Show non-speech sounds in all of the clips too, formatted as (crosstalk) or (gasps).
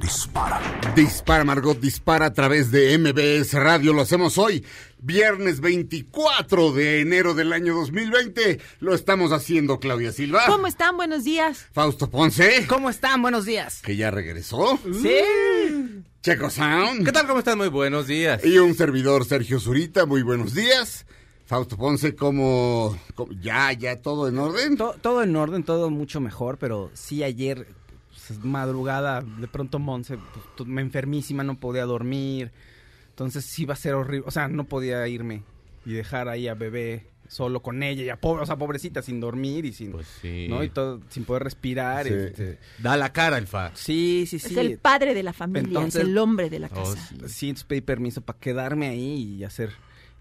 dispara. Dispara, Margot, dispara a través de MBS Radio. Lo hacemos hoy, viernes 24 de enero del año 2020. Lo estamos haciendo, Claudia Silva. ¿Cómo están? Buenos días. Fausto Ponce, ¿Cómo están? Buenos días. que ya regresó. Sí. Checo Sound. ¿Qué tal? ¿Cómo están? Muy buenos días. Y un servidor, Sergio Zurita. Muy buenos días. Fausto Ponce, ¿cómo, cómo- ya, ya todo en orden? To- todo en orden, todo mucho mejor, pero sí ayer, pues, madrugada, de pronto Monse, pues, me enfermísima, no podía dormir. Entonces sí iba a ser horrible. O sea, no podía irme y dejar ahí a bebé solo con ella, ya pobre, o sea, pobrecita, sin dormir y sin, Pues sí. ¿no? Y todo, sin poder respirar. Sí. este, Da la cara el fa. sí, sí, sí. Es el padre de la familia, Entonces- es el hombre de la Oh, casa. sí. Sí, entonces pedí permiso para quedarme ahí y hacer,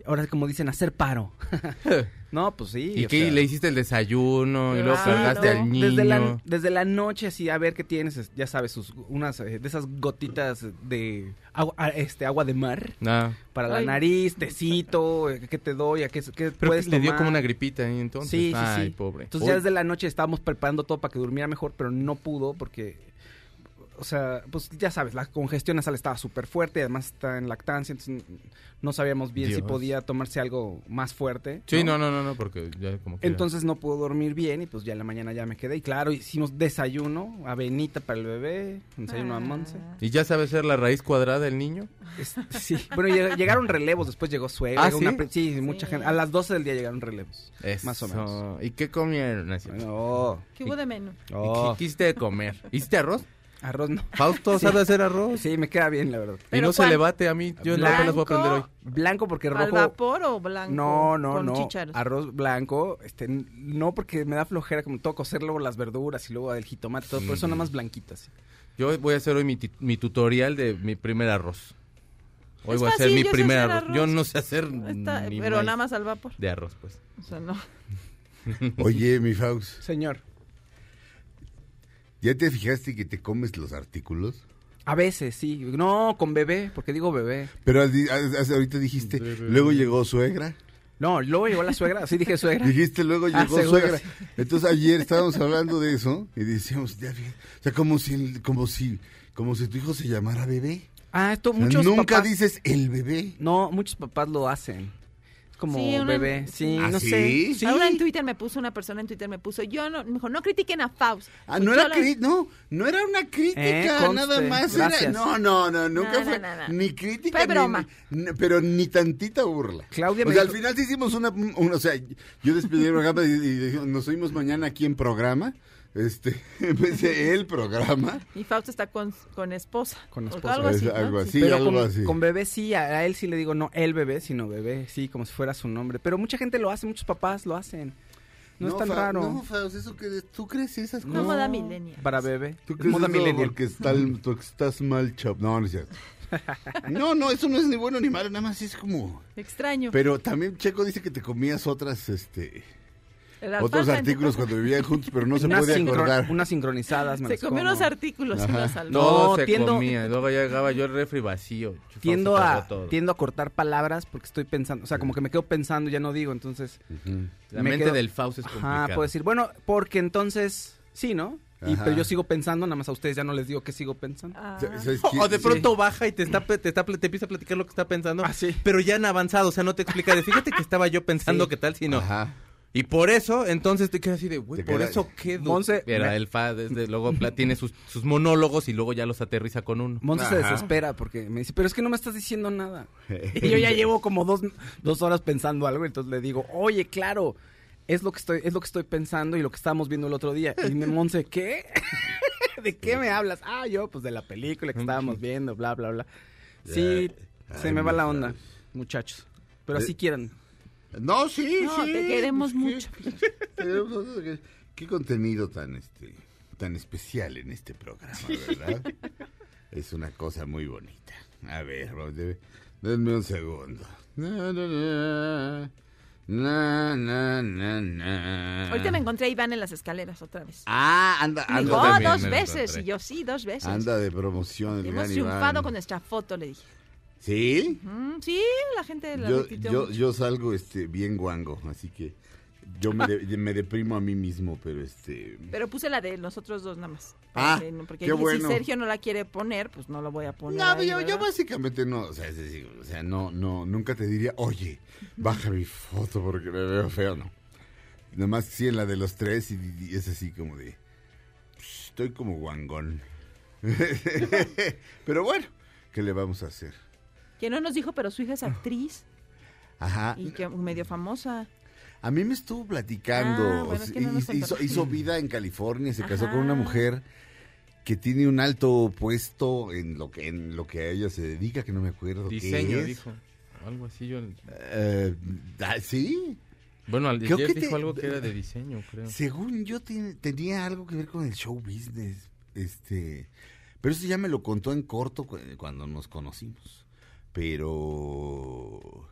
ahora como dicen, hacer paro. (laughs) no, pues sí. ¿Y qué? sea, ¿Le hiciste el desayuno y luego Claro. cargaste al niño? Desde la, desde la noche así a ver qué tienes, es- ya sabes, sus unas eh, de esas gotitas de agua, ah, este agua de mar Ah. para la Ay. nariz, tecito, eh, qué te doy, a qué, qué Pero puedes le dio tomar. como una gripita ahí entonces. Sí, sí, Ay, sí. pobre. Entonces ya desde la noche estábamos preparando todo para que durmiera mejor, pero no pudo porque o sea, pues ya sabes, la congestión nasal estaba súper fuerte, además está en lactancia, entonces no sabíamos bien si podía tomarse algo más fuerte. Sí, no, no, no, no, porque ya como que... Entonces no pudo dormir bien y pues ya en la mañana ya me quedé. Y claro, hicimos desayuno, avenita para el bebé, desayuno a Monse. ¿Y ya sabe ser la raíz cuadrada del niño? Es- sí, bueno, lleg- llegaron relevos, después llegó suegra. ¿Ah, llegó sí? sí, mucha gente. A las 12 del día llegaron relevos. Eso. Más o menos. ¿Y qué comieron? Así? No, ¿Qué hubo de menú? ¿Y oh, qué quisiste de comer? ¿Hiciste arroz? Arroz no. Fausto (laughs) Sí. sabe hacer arroz. Sí, me queda bien, la verdad. Y ¿Pero no se le bate a mí. Yo no apenas voy a aprender hoy. Blanco porque ¿Al rojo. vapor o blanco? No, no, con no. chícharos? Arroz blanco, este, no porque me da flojera como todo cocer luego las verduras y luego el jitomate, todo, por eso nada más blanquitas. Yo voy a hacer hoy mi, tutorial de mi primer arroz. Hoy Es voy a hacer mi primer hacer arroz. arroz. Yo no sé hacer Está- ni pero nada más al vapor. de arroz, pues. O sea, no. (laughs) Oye, mi Faust, Señor, ¿ya te fijaste que te comes los artículos? a veces sí. No, con bebé, porque digo bebé. Pero ahorita dijiste, luego llegó suegra. No, luego llegó la suegra, sí dije suegra. Dijiste luego Ah, llegó seguro, suegra. sí. Entonces ayer estábamos hablando de eso y decíamos, ya, o sea, como si, el- como si, como si tu hijo se llamara bebé. Ah, esto O sea, muchos nunca papás- dices el bebé. No, muchos papás lo hacen. Como Sí, una- bebé, sí, ¿Ah, no sí? sé. Sí. Ahora en Twitter me puso una persona en Twitter me puso, yo no, me dijo, no critiquen a Faust. Ah, no Yo era la- no, no era una crítica, Eh, conste, nada más era, no, no, no, nunca No, no, fue no, no. ni crítica Fue broma. ni- pero ni tantita burla. Claudia o me sea, al final sí hicimos una, una- o sea, yo despedí el programa y, nos oímos mañana aquí en programa. Este, (laughs) empecé el programa. Y Faust está con, con esposa. Con esposa. Algo así. ¿no? algo Sí. así. Pero algo con, así. con bebé sí, a, a él sí le digo no el bebé, sino bebé, sí, como si fuera su nombre. Pero mucha gente lo hace, muchos papás lo hacen. No, es tan Fa- raro. No, Faust, eso que tú crees esas No, cosas. moda millennial. Para bebé. ¿Tú Es crees moda eso millennial. porque está el- tú estás mal chop. No, no es cierto. (laughs) No, no, eso no es ni bueno ni malo, nada más es como... Extraño. Pero también Checo dice que te comías otras, este... Otros artículos cuando vivían juntos, pero no se Unas sincro- acordar. Unas sincronizadas. me Se comió como. unos artículos y los salvó. No, se tiendo- comía. Luego ya llegaba yo el refri vacío. Tiendo a, todo. tiendo a cortar palabras porque estoy pensando, o sea, como que me quedo pensando, ya no digo, entonces... La me mente quedo- del Faust es complicada. Ajá, puedo decir, bueno, porque entonces, sí, ¿no? Y, pero yo sigo pensando, nada más a ustedes ya no les digo que sigo pensando. Ah. ¿Sabes O, de Sí. pronto baja y te está, te está te empieza a platicar lo que está pensando, Ah, sí. pero ya han avanzado, o sea, no te explica de fíjate que estaba yo pensando Sí. qué tal, sino Ajá. Y por eso, entonces te quedas así de, güey, por queda- eso qué Monse, Era me- el fa, desde luego tiene sus, sus monólogos y luego ya los aterriza con uno. Monse se desespera porque me dice, pero es que no me estás diciendo nada. (laughs) y yo ya llevo como dos, dos horas pensando algo, entonces le digo, oye, claro, es lo que estoy, es lo que estoy pensando y lo que estábamos viendo el otro día. Y me Monse, ¿qué? (laughs) ¿De qué me hablas? Ah, yo, pues de la película que estábamos viendo, bla, bla, bla. Sí, se Ay, me va la onda, muchachos. Pero así quieran. No, sí, No, sí. te queremos mucho. ¿qué? (laughs) Tenemos- ¿Qué, qué contenido tan este tan especial en este programa, ¿verdad? es una cosa muy bonita. A ver, denme un segundo. Na, na. Ahorita me encontré a Iván en las escaleras otra vez. Ah, anda, anda, dijo, "Oh, dos veces. Y yo, sí, dos veces. anda de promoción el Hemos gran triunfado Iván. con nuestra foto, le dije. ¿Sí? Sí, la gente la Yo, yo, salgo este bien guango, así que yo me, de- me deprimo a mí mismo, pero este... Pero puse la de nosotros dos nada más. Ah, Porque, qué bueno. si Sergio no la quiere poner, pues no lo voy a poner. No, ahí, yo, yo básicamente no, o sea, es decir, o sea, no, no, nunca te diría, oye, baja mi foto porque me veo feo, no. Nomás sí en la de los tres y, y es así como de, "Psh, estoy como guangón. (laughs) Pero bueno, ¿qué le vamos a hacer? Que no nos dijo, pero su hija es actriz Ajá. y que medio famosa. A mí me estuvo platicando, Ah, bueno, o es sea, que no nos hizo, contó. hizo- hizo vida en California, se casó con una mujer que tiene un alto puesto en lo que en lo que a ella se dedica, que no me acuerdo qué Diseño, es. dijo. Algo así yo... Eh, ah, sí, Bueno, al- Creo que dijo te- algo que era de diseño, creo. según yo tenía algo que ver con el show business, este, pero eso ya me lo contó en corto cu- cuando nos conocimos, pero,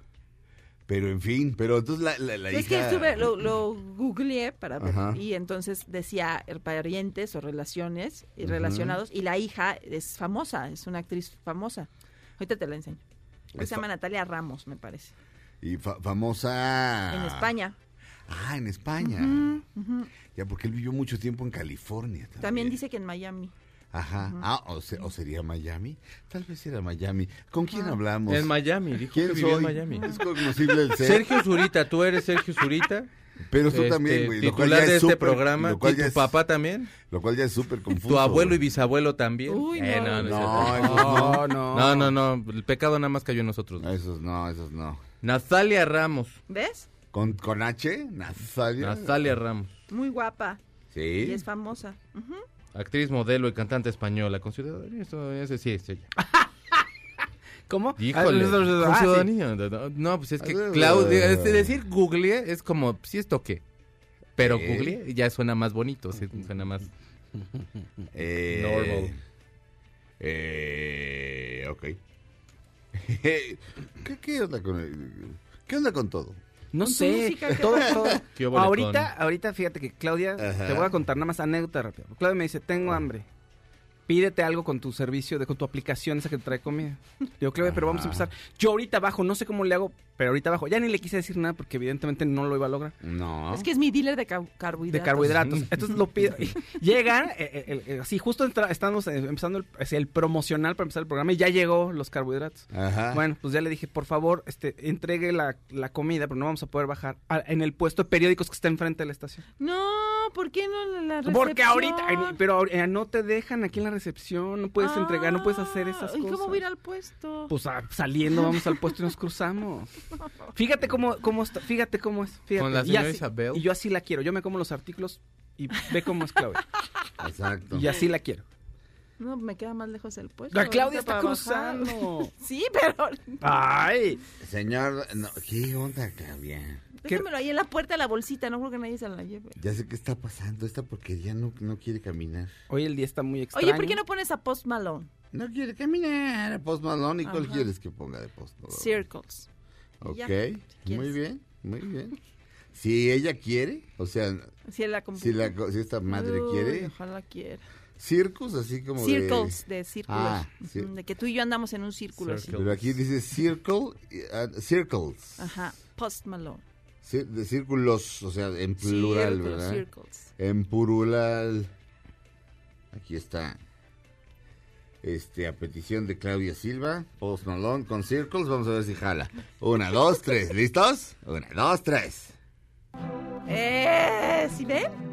pero en fin, pero entonces la, la, la es que hija- estuve, lo, lo googleé para ver, Ajá. y entonces decía eh, parientes o relaciones y relacionados, y la hija es famosa, es una actriz famosa. Ahorita te la enseño. Se llama Natalia Ramos, me parece. y fa- famosa En España. Ah, en España. Ya, porque él vivió mucho tiempo en California. También, También dice que en Miami. Ajá. Ah, o, se- o sería Miami. Tal vez era Miami. ¿Con quién hablamos? En Miami, dijo ¿Quién que vivió en soy? Miami. Es cognoscible el ser. Sergio Zurita, tú eres Sergio Zurita. Pero tú este, también, güey. Lo cual Titular ya de es este súper- programa. Lo cual ¿Y ya tu es- papá también? Lo cual ya es súper confuso. ¿Tu abuelo y güey. bisabuelo también? Uy, Eh, no. no, no, No, no. no. no, el pecado nada más cayó en nosotros. No, Esos no, esos no. Natalia Ramos. ¿Ves? ¿Con, con H? Nazalia. Natalia Ramos. Muy guapa. Y Sí. es famosa. Ujú. Actriz, modelo y cantante española. ¿Con ciudadanía? Sí es ella. (laughs) ¿Cómo? Híjole. Ah, ¿Con sí. ciudadanía? No, pues es que Ah, Claudia, ah. es decir googleé es como, sí es toque. Pero Sí. googleé ya suena más bonito, sí, suena más... (laughs) Eh, Normal. Eh, ok. (laughs) ¿Qué, qué onda con el- ¿Qué onda con todo? No sé, música, ¿qué todo, todo. Ahorita, ahorita fíjate que Claudia, Ajá. te voy a contar nada más anécdota rápida. Claudia me dice, tengo hambre. Pídete algo con tu servicio, de, con tu aplicación esa que te trae comida. Digo, Claudia, pero vamos a empezar. Yo ahorita bajo, no sé cómo le hago, pero ahorita bajo. Ya ni le quise decir nada porque evidentemente no lo iba a lograr. No. Es que es mi dealer de ca- De carbohidratos. carbohidratos. Entonces lo pido. y (laughs) Llega, eh, eh, eh, así justo entra- estamos empezando el, así, el promocional para empezar el programa y ya llegó los carbohidratos. Ajá. Bueno, pues ya le dije, por favor, este, entregue la, la comida, pero no vamos a poder bajar a- en el puesto de periódicos que está enfrente de la estación. No, ¿por qué no la recepción? Porque ahorita, pero eh, no te dejan aquí en la recepción, no puedes entregar, no puedes hacer esas Ah, ¿Y cosas. cómo voy a ir al puesto? Pues ah, saliendo vamos al puesto y nos cruzamos. (laughs) Fíjate cómo, cómo está, fíjate cómo es. Fíjate. Con la Y señora así- Isabel. Y yo así la quiero. Yo me como los artículos y ve cómo es Claudia. Exacto. y así la quiero. No, me queda más lejos el puesto. La Claudia está cruzando. (laughs) Sí, pero Ay. Señor, no, ¿qué onda, Claudia? Déjamelo ahí en la puerta de la bolsita, no creo que nadie se la lleve. Ya sé qué está pasando. Esta porque ya no, no quiere caminar. Hoy el día está muy extraño. Oye, ¿por qué no pones a Post Malone? No quiere caminar. Post Malone. ¿Y cuál Ajá. quieres que ponga de Post Malone? Circles. Ok. Ya, Muy bien, muy bien. Si ella quiere, o sea, Si, la si, la, co- si esta madre Uy, quiere, Ojalá quiera. circus, así como Circles, de... de círculos. Ah. De que tú y yo andamos en un círculo así. Pero aquí dice circle, eh, circles. Ajá, Post Malone. De círculos, o sea, en plural, ¿verdad? circles. En plural. Aquí está. Este, a petición de Claudia Silva, Post Malone con Circles, vamos a ver si jala. Una, dos, tres, ¿listos? Una, dos, tres. Eh, ¿sí ven?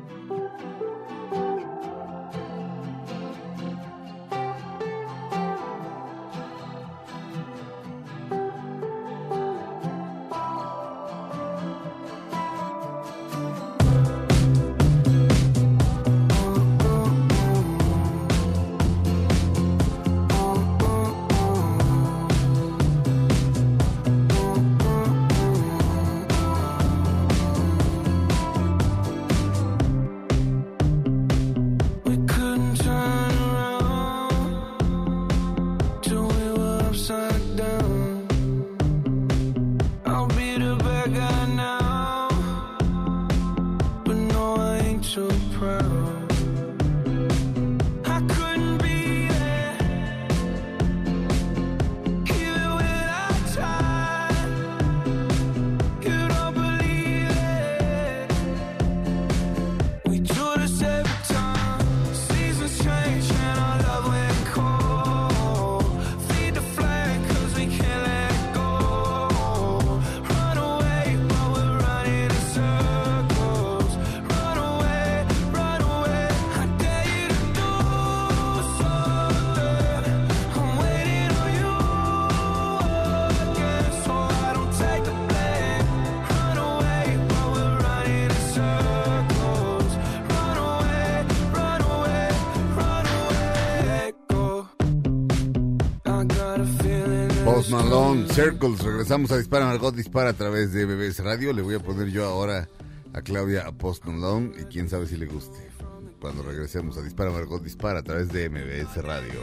Circles. Regresamos a Dispara Margot Dispara a través de BBS Radio. Le voy a poner yo ahora a Claudia a Post Malone y quién sabe si le guste. Cuando regresemos a Dispara Margot Dispara a través de MBS Radio.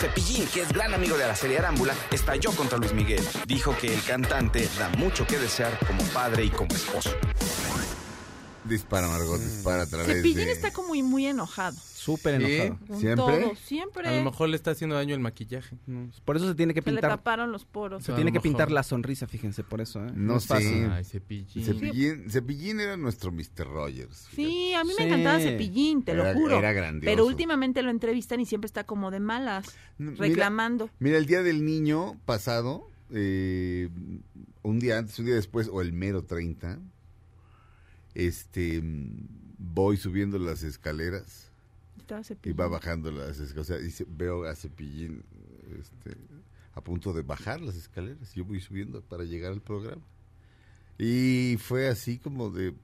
Cepillín, que es gran amigo de la serie Arámbula, estalló contra Luis Miguel. Dijo que el cantante da mucho que desear como padre y como esposo. Dispara Margot Dispara a través Cepillín de... está como muy, muy enojado. Súper Sí. enojado. Con ¿Siempre? todo, siempre. A lo mejor le está haciendo daño el maquillaje. No, Por eso se tiene que Se le pintar. taparon los poros. Se tiene que pintar la sonrisa, fíjense, por eso. ¿eh? No es sé. fácil. Ay, cepillín. Cepillín, Cepillín era nuestro Mr. Rogers. Sí, a mí Sí. me encantaba Cepillín, te Era- lo juro. era grandioso. Pero últimamente lo entrevistan y siempre está como de malas, Mira- reclamando. Mira, el día del niño pasado, eh, un día antes, un día después, o el mero 30, este, voy subiendo las escaleras Estaba y va bajando las escaleras. O sea, dice, veo a Cepillín este, a punto de bajar las escaleras. Yo voy subiendo para llegar al programa. Y fue así como de,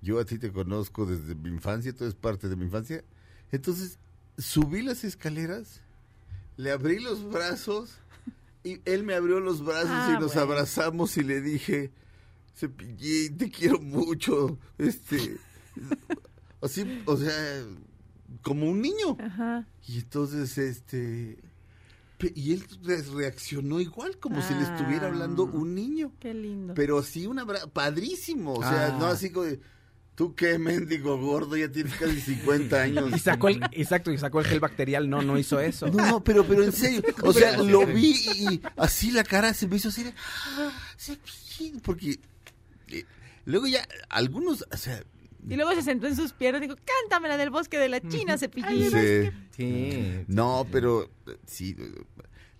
yo a ti te conozco desde mi infancia, tú eres parte de mi infancia. Entonces, subí las escaleras, le abrí los brazos y él me abrió los brazos Ah, y nos bueno. abrazamos y le dije, Cepillín, te quiero mucho. Este, (laughs) así, o sea, como un niño. Ajá. Y entonces, este... Y él re- reaccionó igual, como si le estuviera Ah. hablando un niño. Qué lindo. Pero sí, una padrísimo. O sea, Ah. no así como tú qué mendigo gordo, ya tienes casi 50 años. Y sacó el, exacto, y sacó el gel bacterial. No, no hizo eso. No, no, pero, pero en serio. (laughs) O sea, lo vi y, y así la cara se me hizo así de... "Ah, Cepillín", Porque eh, luego ya algunos, o sea... Y luego se sentó en sus piernas y dijo, cántame la del bosque de la China, Cepillín. sí. Sí. No, pero eh, sí, eh,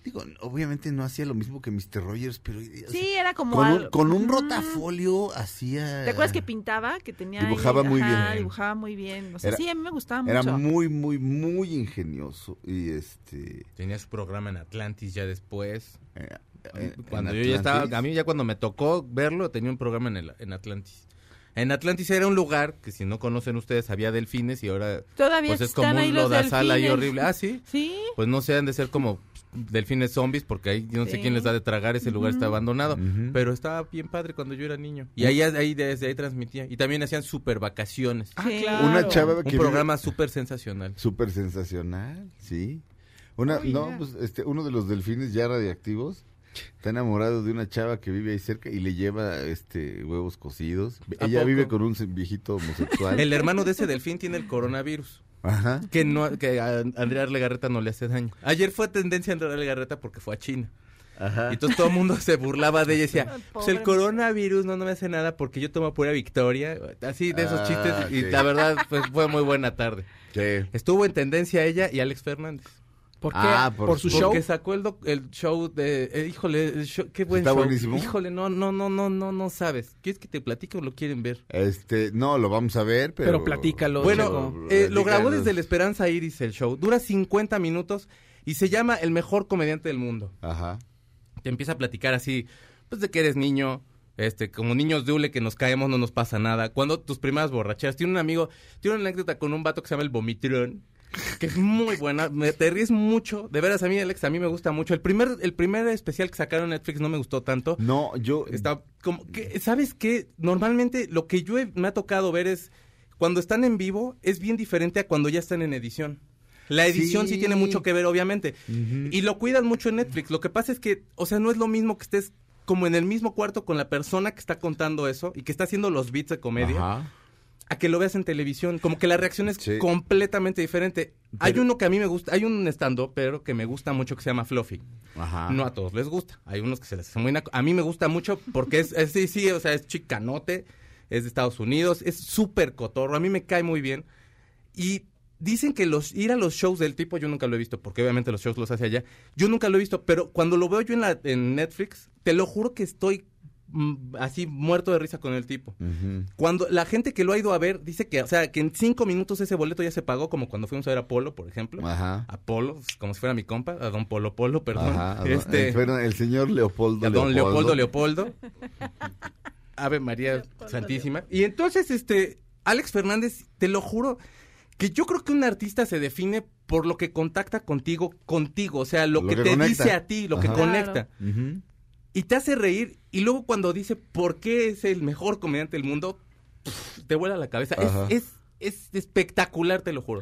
digo, obviamente no hacía lo mismo que Mr. Rogers, pero... eh, o sea, Sí, era como con, un, algo- con un Ujú. rotafolio hacía... ¿Te acuerdas que pintaba? Que tenía ahí- Dibujaba muy ajá, bien. dibujaba muy bien. O sea, Era- sí, a mí me gustaba mucho. Era muy, muy, muy ingenioso. Y este... Tenía su programa en Atlantis ya después. eh, eh, Cuando yo ya estaba, a mí ya cuando me tocó verlo, tenía un programa en, el, en Atlantis. En Atlantis era un lugar que si no conocen ustedes había delfines y ahora Todavía pues es como ahí un los lodazal ahí delfines. horrible. Ah, sí. (laughs) Sí. Pues no sé, han de ser como delfines zombies porque ahí yo no sé quién les da de tragar, ese lugar está abandonado. Pero estaba bien padre cuando yo era niño. Y ahí, ahí desde ahí transmitía. Y también hacían super vacaciones. Sí. Una chava Un que programa súper sensacional. Súper sensacional, sí. Una, no, pues este, uno de los delfines ya radiactivos está enamorado de una chava que vive ahí cerca y le lleva este huevos cocidos. ¿A Ella poco? vive con un viejito homosexual. (laughs) El hermano de ese delfín tiene el coronavirus. Ajá. Que no que a Andrea Legarreta no le hace daño. Ayer fue tendencia a Andrea Legarreta porque fue a China. Ajá. Y entonces todo el mundo se burlaba de ella y decía, (laughs) pues el coronavirus no, no me hace nada porque yo tomo pura victoria. Así de esos Ah, chistes. Y la verdad, pues fue muy buena tarde. Sí. Estuvo en tendencia ella y Alex Fernández. ¿Por qué? Ah, por, por su su- show. Porque sacó el, doc- el show de... eh, híjole, el show- qué buen ¿Está show. buenísimo? Híjole, no, no, no, no, no, no sabes. ¿Quieres que te platique o lo quieren ver? Este, no, lo vamos a ver, pero... Pero platícalo, Bueno, eh, lo grabó desde la Esperanza Iris el show. Dura 50 minutos y se llama El mejor comediante del mundo. Ajá. Te empieza a platicar así, pues de que eres niño, este, como niños de hule que nos caemos, no nos pasa nada. Cuando tus primeras borracheras, tiene un amigo, tiene una anécdota con un vato que se llama el Vomitrón, que es muy buena, me, te ríes mucho, de veras a mí, Alex, a mí me gusta mucho. El primer, el primer especial que sacaron Netflix no me gustó tanto. No, yo... Está como que, ¿sabes qué? Normalmente lo que yo he- me ha tocado ver es cuando están en vivo es bien diferente a cuando ya están en edición. La edición sí, Sí. tiene mucho que ver, obviamente. Y lo cuidan mucho en Netflix. Lo que pasa es que, o sea, no es lo mismo que estés como en el mismo cuarto con la persona que está contando eso y que está haciendo los beats de comedia. Ajá. A que lo veas en televisión. Como que la reacción es Sí. completamente diferente. hay uno que a mí me gusta, hay un stand-up, pero que me gusta mucho que se llama Fluffy. Ajá. No a todos les gusta. Hay unos que se les hace muy naco. A mí me gusta mucho porque es, es- sí, sí, o sea, es chicanote, es de Estados Unidos, es súper cotorro. A mí me cae muy bien. Y dicen que los ir a los shows del tipo, yo nunca lo he visto, porque obviamente los shows los hace allá. Yo nunca lo he visto, pero cuando lo veo yo en, la, en Netflix, te lo juro que estoy así muerto de risa con el tipo. Cuando la gente que lo ha ido a ver dice que, o sea, que en cinco minutos ese boleto ya se pagó, como cuando fuimos a ver a Polo, por ejemplo. Ajá. A Polo, como si fuera mi compa, a Don Polo Polo, perdón. Ajá. don- este, eh, el señor Leopoldo a Don Leopoldo Leopoldo. Leopoldo. Ave María Santísima. Y entonces, este, Alex Fernández, te lo juro, que yo creo que un artista se define por lo que contacta contigo, contigo, o sea, lo, Lo que, que te conecta. dice a ti, lo que conecta. Y te hace reír, y luego cuando dice por qué es el mejor comediante del mundo, te vuela la cabeza. Es, es, es espectacular, te lo juro.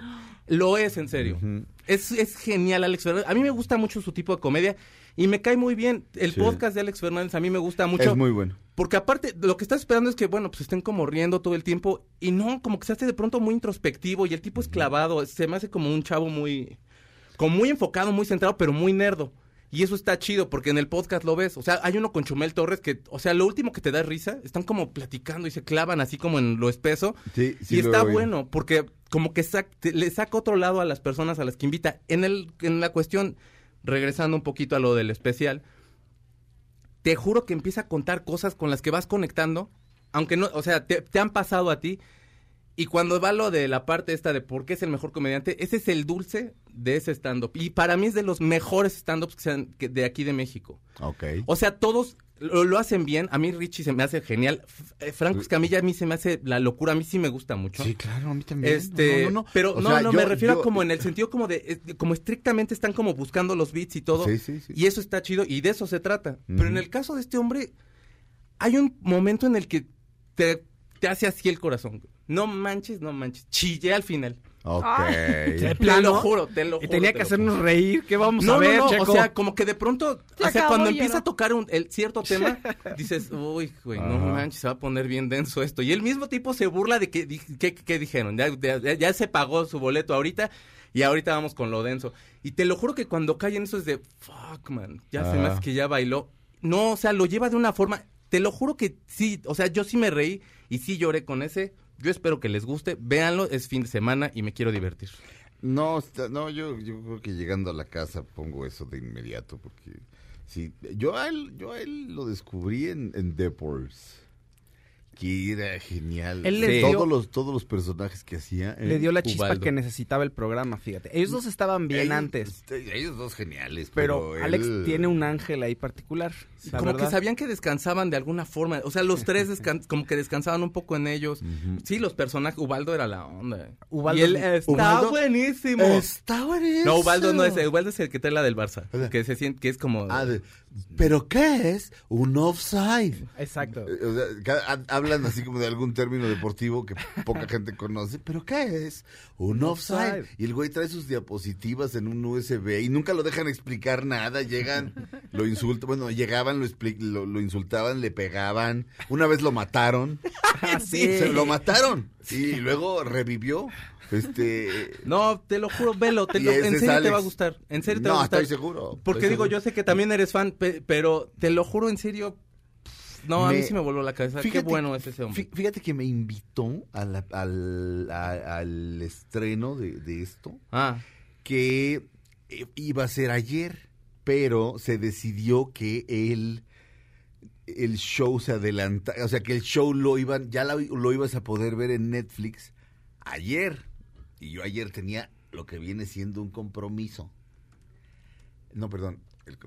Lo es, en serio. Es, es genial, Alex Fernández. A mí me gusta mucho su tipo de comedia y me cae muy bien. El Sí. podcast de Alex Fernández a mí me gusta mucho. Es muy bueno. Porque aparte, lo que estás esperando es que, bueno, pues estén como riendo todo el tiempo y no, como que se hace de pronto muy introspectivo y el tipo es clavado. Se me hace como un chavo muy, como muy enfocado, muy centrado, pero muy nerdo. Y eso está chido porque en el podcast lo ves. O sea, hay uno con Chumel Torres que, o sea, lo último que te da risa, están como platicando y se clavan así como en lo espeso. Sí, sí y está bueno porque como que sac- le saca otro lado a las personas a las que invita. En, el, en la cuestión, regresando un poquito a lo del especial, te juro que empieza a contar cosas con las que vas conectando, aunque no, o sea, te, te han pasado a ti. Y cuando va lo de la parte esta de por qué es el mejor comediante, ese es el dulce de ese stand-up. Y para mí es de los mejores stand-ups que sean que- de aquí de México. Ok. O sea, todos lo, lo hacen bien. A mí Richie se me hace genial. F- eh, Franco Escamilla a mí se me hace la locura. A mí sí me gusta mucho. Sí, claro, a mí también. Este, No, no, no. pero O no, sea, no, yo- me refiero yo- a como en el sentido como de, como estrictamente están como buscando los beats y todo. Sí, sí, sí. Y eso está chido y de eso se trata. Pero en el caso de este hombre, hay un momento en el que te, te hace así el corazón. No manches, no manches. Chillé al final. Ok. Te plano. lo juro, te lo Y juro. tenía te que hacernos juro. reír. ¿Qué vamos No, a ver, no, no, Checo? o sea, como que de pronto, Se o sea, acabó, cuando empieza a tocar un, el cierto tema, (laughs) dices, uy, güey, no Ajá. manches, se va a poner bien denso esto. Y el mismo tipo se burla de que, que, que dijeron, ya, ya- ya se pagó su boleto ahorita y ahorita vamos con lo denso. Y te lo juro que cuando cae en eso es de, fuck, man, ya se me Ajá. hace que ya bailó. No, o sea, lo lleva de una forma, te lo juro que sí, o sea, yo sí me reí y sí lloré con ese. Yo espero que les guste, véanlo, es fin de semana y me quiero divertir. No, no yo, yo creo que llegando a la casa pongo eso de inmediato porque sí, yo a él, yo a él lo descubrí en, en Boys, que era genial. Él le todos dio- los todos los personajes que hacía. Le eh, dio la chispa Ubaldo. que necesitaba el programa, fíjate. Ellos dos estaban bien ellos- antes. Ellos dos geniales, Pero, pero, Alex él- tiene un ángel ahí particular. la como verdad. que sabían que descansaban de alguna forma. O sea, los tres descan- (laughs) como que descansaban un poco en ellos. Sí, los personajes. Ubaldo era la onda. Ubaldo y él es- está Ubaldo- buenísimo. Está buenísimo. No, Ubaldo no es. Ubaldo es el que trae la del Barça. O sea, Que se siente que es como. Ah, de- ¿Pero qué es un offside? Exacto. Eh, o sea, ca- ha- hablan así como de algún término deportivo que poca gente conoce. ¿Pero qué es? Un offside. Y el güey trae sus diapositivas en un USB y nunca lo dejan explicar nada. Llegan, lo insultan. Bueno, llegaban, lo, lo, lo insultaban, le pegaban. Una vez lo mataron. (laughs) Ah, sí. Se lo mataron. Y luego revivió. Este. No, te lo juro, velo. te lo- en serio te va a gustar. En serio te No, va a gustar. estoy seguro, Porque estoy digo, seguro. yo sé que también eres fan, pe- pero te lo juro, en serio. No, a mí sí me voló la cabeza. Qué Fíjate- bueno es ese hombre. fí- Fíjate que me invitó a la- al, a- al estreno de, de esto, Ah, que eh, iba a ser ayer, pero se decidió que el, el show se adelanta, o sea, que el show lo iban, ya lo ibas a poder ver en Netflix ayer. Y yo ayer tenía lo que viene siendo un compromiso. No, perdón. el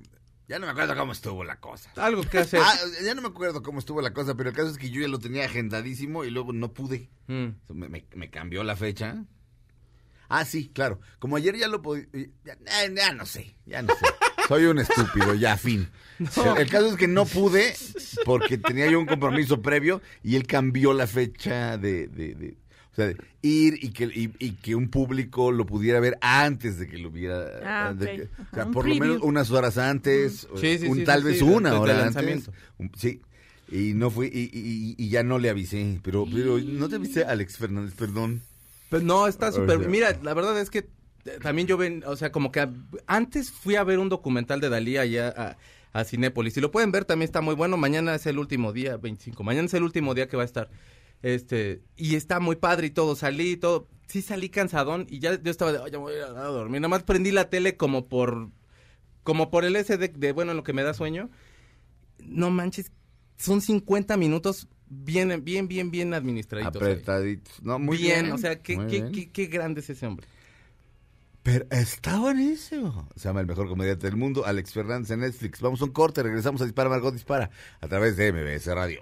ya no me acuerdo cómo estuvo la cosa. algo que hacer. Ah, ya no me acuerdo cómo estuvo la cosa, pero el caso es que yo ya lo tenía agendadísimo y luego no pude. Mm. Me, me- me cambió la fecha. Ah, sí, claro. Como ayer ya lo podía... Ya, ya- ya no sé, ya no sé. (laughs) Soy un estúpido, ya, fin. El, el caso es que no pude porque tenía yo un compromiso previo y él cambió la fecha de... de- de- o sea, ir y que, y, y que un público lo pudiera ver antes de que lo viera. Ah, de ok. que- o sea, un por lo menos unas horas antes, Sí, sí, un, sí, tal sí, vez sí, una hora antes. Un- sí. Y no fui, y, y- y ya no le avisé. Pero, pero no te avisé, Alex Fernández, perdón. Pues no, está O súper. sea- Mira, la verdad es que eh, también yo ven, o sea, como que a- antes fui a ver un documental de Dalí allá a, a Cinépolis. Si lo pueden ver, también está muy bueno. Mañana es el último día, 25. Mañana es el último día que va a estar. Este, y está muy padre y todo. Salí y todo. Sí salí cansadón y ya yo estaba de, "Ay, ya me voy a ir a dormir. Nada más prendí la tele como por, como por el ese de, de, bueno, en lo que me da sueño. No manches, son 50 minutos bien, bien, bien, bien administraditos. Apretaditos. No, muy bien, bien. o sea, qué, muy qué, bien. qué, qué grande es ese hombre. Pero está buenísimo. Se llama el mejor comediante del mundo, Alex Fernández en Netflix. Vamos a un corte, regresamos a Dispara Margot Dispara a través de MBS Radio.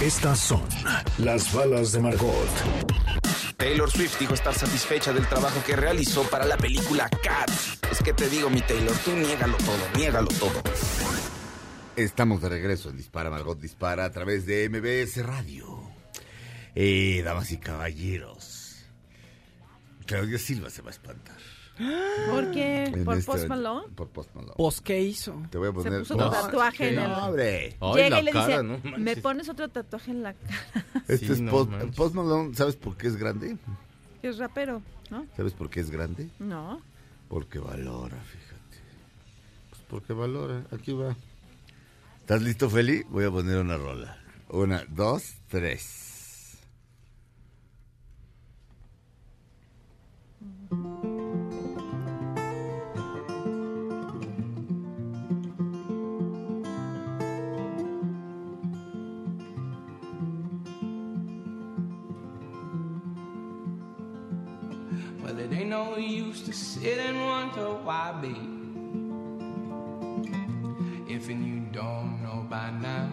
Estas son las balas de Margot. Taylor Swift dijo estar satisfecha del trabajo que realizó para la película Cats. Es que te digo, mi Taylor, tú niégalo todo, niégalo todo. Estamos de regreso en Dispara Margot Dispara a través de MBS Radio. Eh, damas y caballeros. Claudia Silva se va a espantar. ¿Por qué? (gasps) ¿Por este- Post Malone? Por Post Malone. ¿Pos qué hizo? Te voy a Se poner. puso otro tatuaje en el... No, hombre. Ay, Llega la y le cara, dice, no ¿me pones otro tatuaje en la cara? (laughs) Este Sí, es no Post. Post Malone. ¿Sabes por qué es grande? Es rapero, ¿no? ¿Sabes por qué es grande? No. Porque valora, fíjate. Pues porque valora. Aquí va. ¿Estás listo, Feli? Voy a poner una rola. Una, dos, tres. No use to sit and wonder why, babe. If and you don't know by now.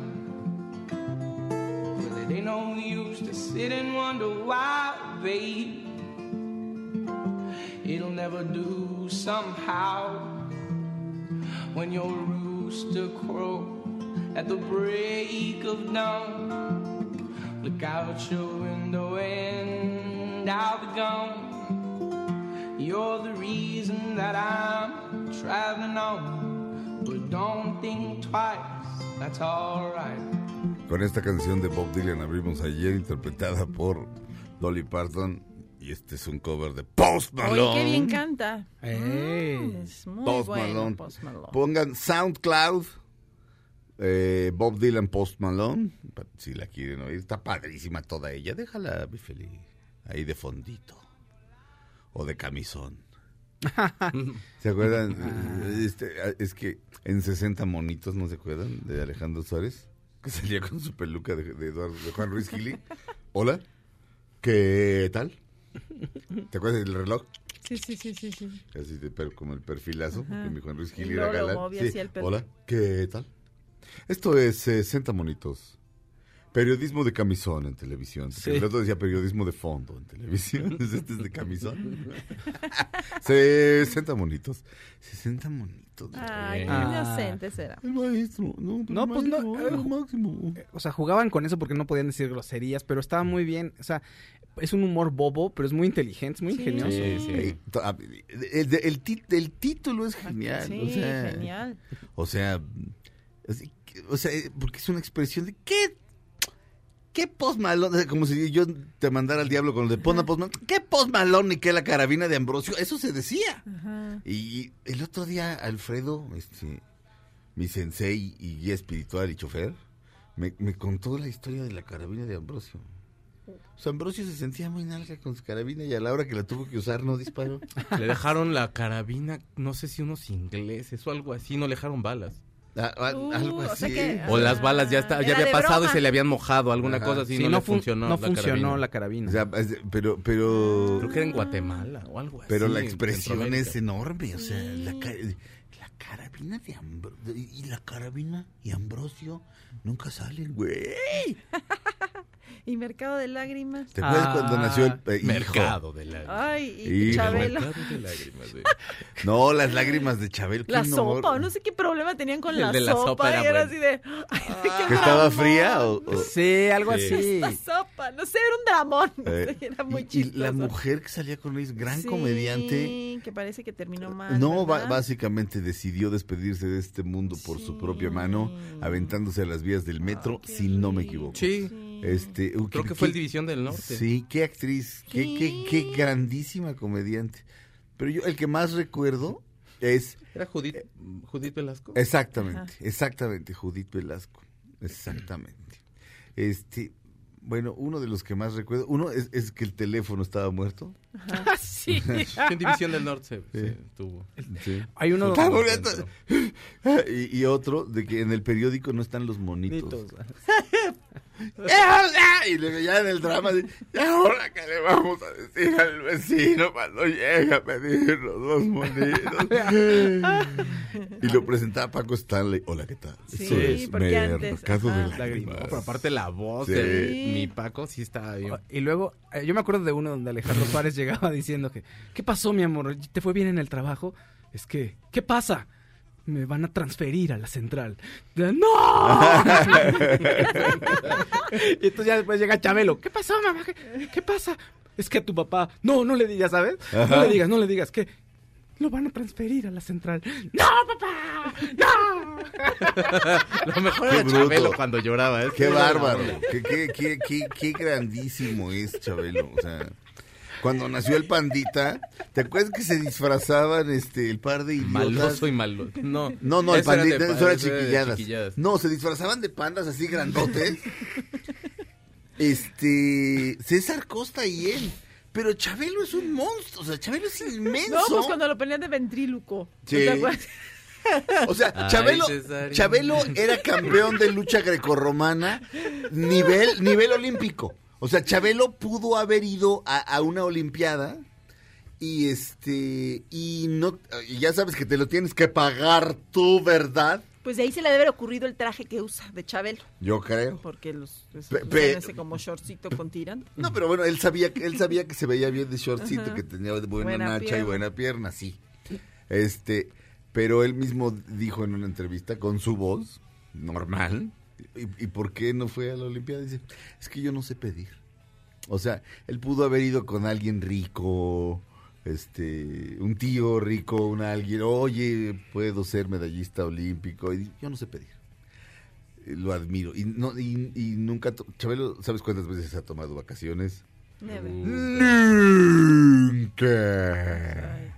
Well, it ain't no use to sit and wonder why, babe. It'll never do somehow when your rooster crow at the break of dawn. Look out your window and I'll be gone. You're the reason that I'm traveling on. But don't think twice, that's alright. Con esta canción de Bob Dylan abrimos ayer, interpretada por Dolly Parton. Y este es un cover de Post Malone. Oye, qué bien canta. Ey. Mm, es muy Post bueno Malone. Post Malone. Pongan SoundCloud, eh, Bob Dylan Post Malone, si la quieren oír. Está padrísima toda ella. Déjala, Bifeli, ahí de fondito. O de camisón. (laughs) ¿Se acuerdan? Este, es que en 60 monitos, ¿no se acuerdan? De Alejandro Suárez, que salía con su peluca de, de Eduardo- de Juan Ruiz Gili. Hola, ¿qué tal? ¿Te acuerdas del reloj? Sí, sí, sí, sí, sí. Así de per- como el perfilazo, que mi Juan Ruiz Gil Y era galán. Sí. Hola, ¿qué tal? Esto es 60 monitos. Periodismo de camisón en televisión. Sí. El otro decía periodismo de fondo en televisión. (laughs) este es de camisón. (laughs) 60 monitos. 60 monitos. Ay, qué Ah. inocente será. El maestro, no, No, el pues no, maestro, eh, el máximo. O sea, jugaban con eso porque no podían decir groserías, pero estaba muy bien. O sea, es un humor bobo, pero es muy inteligente, es muy Sí. ingenioso. Sí, El, el el título es genial. Sí, o sea, genial. O sea, o sea, porque es una expresión de qué, qué post sea, como si yo te mandara al diablo con lo de pon a post malón, qué post malón ni qué la carabina de Ambrosio, eso se decía. Ajá. Y el otro día Alfredo, este, mi sensei y guía espiritual y chofer, me, me contó la historia de la carabina de Ambrosio. O sea, Ambrosio se sentía muy nalga con su carabina y a la hora que la tuvo que usar no disparó. Le dejaron la carabina, no sé si unos ingleses o algo así, no le dejaron balas. A- a- Uh, algo o así. sea que- O las balas ya, está, ya había de pasado broma. y se le habían mojado, alguna Ajá. cosa así, Sí, no, no, le fun- funcionó no la funcionó carabina. la carabina. O sea, pero, pero, Creo que era en Guatemala o algo así. pero la expresión es enorme. O sea, la carabina de Ambrosio y la carabina y Ambrosio nunca salen, güey. (laughs) Y Mercado de Lágrimas. ¿Te acuerdas Ah, cuando nació el eh, hijo? Mercado de la... Ay, y Híjole. Chabelo. Mercado de lágrimas, sí. No, las lágrimas de Chabelo. La sopa, o no sé qué problema tenían con la, de la sopa. sopa era y era bueno. así de. ay, ¿Que estaba fría o...? o- Sí, algo Sí. así. Esta sopa, no sé, era un dramón. no eh, sé, era muy y- y, chistoso. la mujer que salía con ellos, gran Sí, comediante. que parece que terminó mal. No, básicamente decidió despedirse de este mundo por su Sí. propia mano, aventándose a las vías del metro, si no me equivoco. Sí. Este, Creo que fue el División del Norte. Sí, qué actriz, qué, qué, grandísima comediante. Pero yo el que más recuerdo es ¿Era Judith, Judith Velasco? exactamente, exactamente Judith Velasco, exactamente. Este, bueno, uno de los que más recuerdo, uno es, es que el teléfono estaba muerto. (laughs) (laughs) sí. (laughs) En División del Norte se, se tuvo. Sí. Hay uno. Y, y otro de que en el periódico no están los monitos. Y luego ya en el drama, de, ¿y ahora qué le vamos a decir al vecino cuando llega a pedirnos los monitos? (laughs) y lo presentaba Paco Stanley. Hola, ¿qué tal? Sí, Eso es porque antes, Mercado de ajá. Lágrimas. No, pero aparte la voz Sí. de mi Paco sí estaba bien. Y luego, eh, yo me acuerdo de uno donde Alejandro (laughs) Suárez llegaba diciendo que, ¿qué pasó, mi amor? ¿Te fue bien en el trabajo? Es que, ¿qué pasa? Me van a transferir a la central. ¡No! (laughs) y entonces ya después llega Chabelo. ¿Qué pasó, mamá? ¿Qué, qué pasa? Es que a tu papá... No, no le digas, ¿sabes? No le digas, no le digas. que Lo van a transferir a la central. ¡No, papá! ¡No! (laughs) Lo mejor Qué era bruto. Chabelo cuando lloraba. es que Qué bárbaro. qué, qué, qué, qué grandísimo es Chabelo. O sea, cuando nació el pandita, ¿te acuerdas que se disfrazaban este el par de idiotas? Maloso y malo. No, No, no, el era pandita, pa- eso era chiquilladas. chiquilladas. No, se disfrazaban de pandas así grandotes. este, César Costa y él. Pero Chabelo es un monstruo, o sea, Chabelo es inmenso. No, pues cuando lo ponían de ventríluco. ¿No Sí. te acuerdas? O sea, Ay, Chabelo, Cesarín. Chabelo era campeón de lucha grecorromana nivel, nivel olímpico. O sea, Chabelo pudo haber ido a, a una olimpiada y este y no y ya sabes que te lo tienes que pagar tú, ¿verdad? Pues de ahí se le debe haber ocurrido el traje que usa de Chabelo. Yo creo. Porque los Pe- pe- ese como shortcito con tiran. No, pero bueno, él sabía que él sabía que se veía bien de shortcito, Ajá. que tenía buena, Buena nacha y buena pierna, sí. Este, pero él mismo dijo en una entrevista con su voz normal, ¿y, y por qué no fue a la Olimpiada? Dice, es que yo no sé pedir. O sea, él pudo haber ido con alguien rico, este, un tío rico, un alguien, oye, puedo ser medallista olímpico, y yo no sé pedir. Eh, Lo admiro. Y, no, y, y nunca, Chabelo, ¿sabes cuántas veces ha tomado vacaciones? Never. Nunca.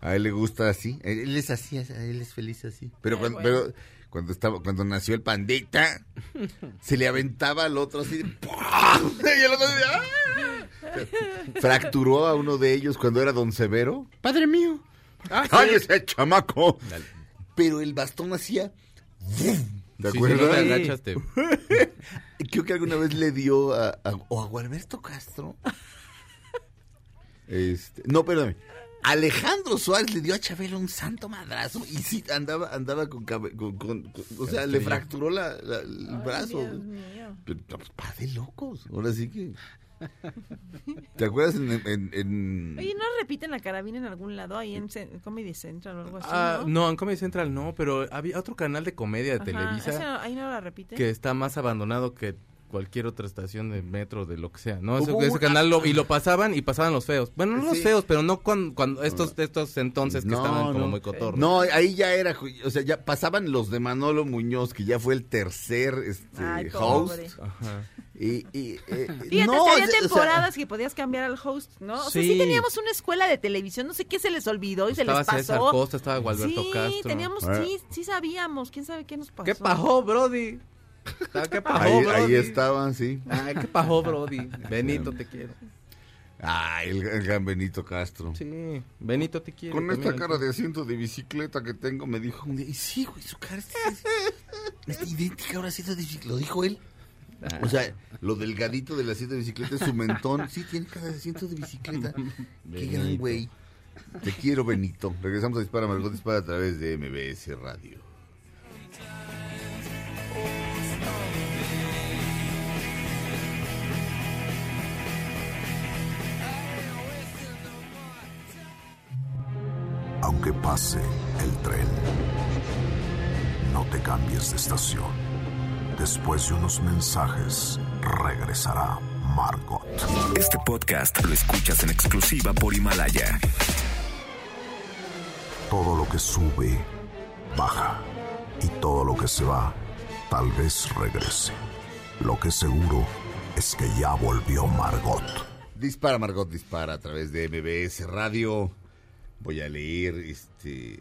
A él le gusta así. Él es así, él es feliz así. Pero cuando, pero cuando estaba, cuando nació el pandita, (laughs) se le aventaba al otro así de ¡pum! (laughs) y el otro así de, ¡ah! Fracturó a uno de ellos cuando era don Severo. Padre mío. ¡Ay, ese chamaco! Pero el bastón hacía. ¿Te Sí, no te agachas, te- (laughs) Creo que alguna vez le dio a, a- o a Gualberto Castro. Este, no, perdóname. Alejandro Suárez le dio a Chabelo un santo madrazo y sí andaba andaba con, cabe- con- con- con- o sea, le fracturó la, la- el Ay, brazo. Dios mío. Pero, pues, pa de locos. Ahora sí que ¿Te acuerdas en, en- en- Oye, ¿no repiten la carabina en algún lado? Ahí en Comedy Central o algo así, Ah, ¿no? no, en Comedy Central no, pero había otro canal de comedia de Ajá, Televisa ¿ese no- ahí no la repiten. que está más abandonado que cualquier otra estación de metro, de lo que sea, ¿no? Ese, canal lo, y lo pasaban y pasaban los feos. Bueno, no los Sí. feos, pero no cuando, cuando estos, estos entonces que No, estaban como no. muy cotorros. No, ahí ya era, o sea, ya pasaban los de Manolo Muñoz, que ya fue el tercer este, Ay, host. Ajá. Y, y, eh, (laughs) Fíjate, no, que había o sea, temporadas que podías cambiar al host, ¿no? O sea, sí teníamos una escuela de televisión, no sé qué se les olvidó y se estaba les pasó. César Costa, estaba Gualberto sí, Castro. teníamos, Ah. sí, sí sabíamos, quién sabe qué nos pasó. ¿Qué pajó, Brody? Ah, ¿Qué pajó, ahí, Brody? ahí estaban, sí. Ay, ¿qué pajó, Brody? (laughs) Benito, te quiero. Ay, el, el gran Benito Castro. Sí, Benito te quiere. Con esta cara de asiento de bicicleta que tengo, me dijo un día. Y sí, güey, su cara está, (laughs) está idéntica ahora asiento de bicicleta. Lo dijo él. Ah. O sea, lo delgadito del asiento de bicicleta es su mentón. Sí, tiene cara de asiento de bicicleta. (laughs) Qué gran güey. Te quiero, Benito. Regresamos a Dispara Margot Dispara a través de MBS Radio. Aunque pase el tren, no te cambies de estación. Después de unos mensajes, regresará Margot. Este podcast lo escuchas en exclusiva por Himalaya. Todo lo que sube, baja. Y todo lo que se va, tal vez regrese. Lo que seguro es que ya volvió Margot. Dispara Margot Dispara a través de MBS Radio. Voy a leer este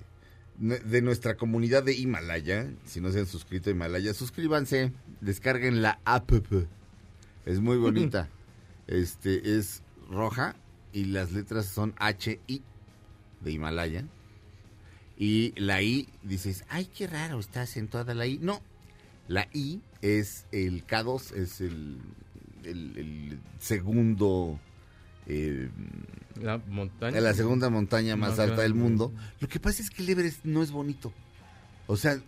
de nuestra comunidad de Himalaya. Si no se han suscrito a Himalaya, suscríbanse. Descarguen la app. Es muy bonita. Este es roja y las letras son H I de Himalaya. Y la I dices, ay, qué raro, está acentuada la I. No, la I es el K2, es el, el- el segundo, eh, La montaña. la segunda montaña más alta del mundo. Lo que pasa es que el Everest no es bonito. O sea,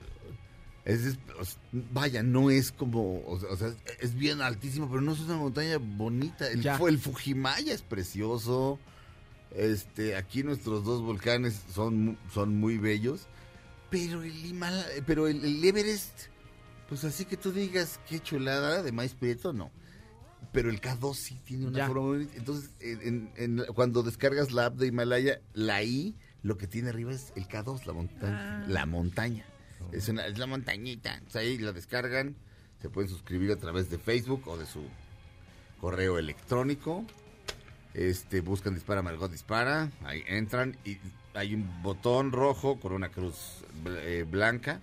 es, vaya, no es como, o sea, es bien altísimo, pero no es una montaña bonita. El, Ya. el Fujimaya es precioso. Este, aquí nuestros dos volcanes son, son muy bellos, pero el Himala- pero el, el Everest, pues así que tú digas qué chulada de maíz prieto, no. Pero el K2 sí tiene una Ya. forma muy. Entonces, en- en- en- cuando descargas la app de Himalaya, la I, lo que tiene arriba es el K2, la montaña. La montaña. Es, una, es la montañita. Entonces, ahí la descargan. Se pueden suscribir a través de Facebook o de su correo electrónico. Este, buscan Dispara Margot Dispara. Ahí entran y hay un botón rojo con una cruz bl- eh, blanca.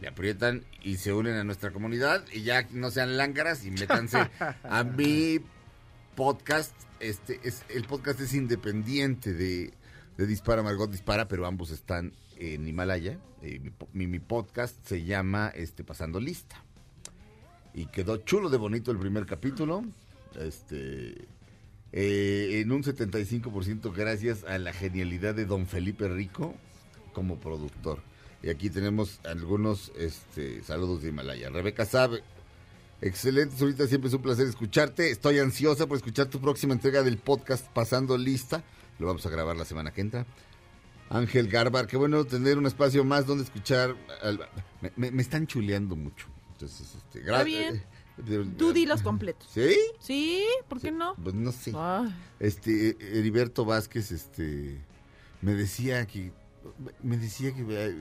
Le aprietan y se unen a nuestra comunidad. Y ya no sean lángaras y métanse a (laughs) mi podcast. Este es el podcast es independiente de, de Dispara Margot Dispara, pero ambos están en Himalaya. Eh, mi, mi podcast se llama este Pasando Lista. Y quedó chulo de bonito el primer capítulo. Este eh, en un 75% gracias a la genialidad de don Felipe Rico como productor. Y aquí tenemos algunos este, saludos de Himalaya. Rebeca sabe. Excelente, ahorita siempre es un placer escucharte. Estoy ansiosa por escuchar tu próxima entrega del podcast Pasando Lista. Lo vamos a grabar la semana que entra. Ángel Garbar, qué bueno tener un espacio más donde escuchar. al- me, me- me están chuleando mucho. Entonces, este, gra- Está bien. eh, Tú di los completos. ¿Sí? Sí, ¿por qué no? Pues no sé. Ay, Este, Heriberto Vázquez, este, me decía que, me decía que, eh,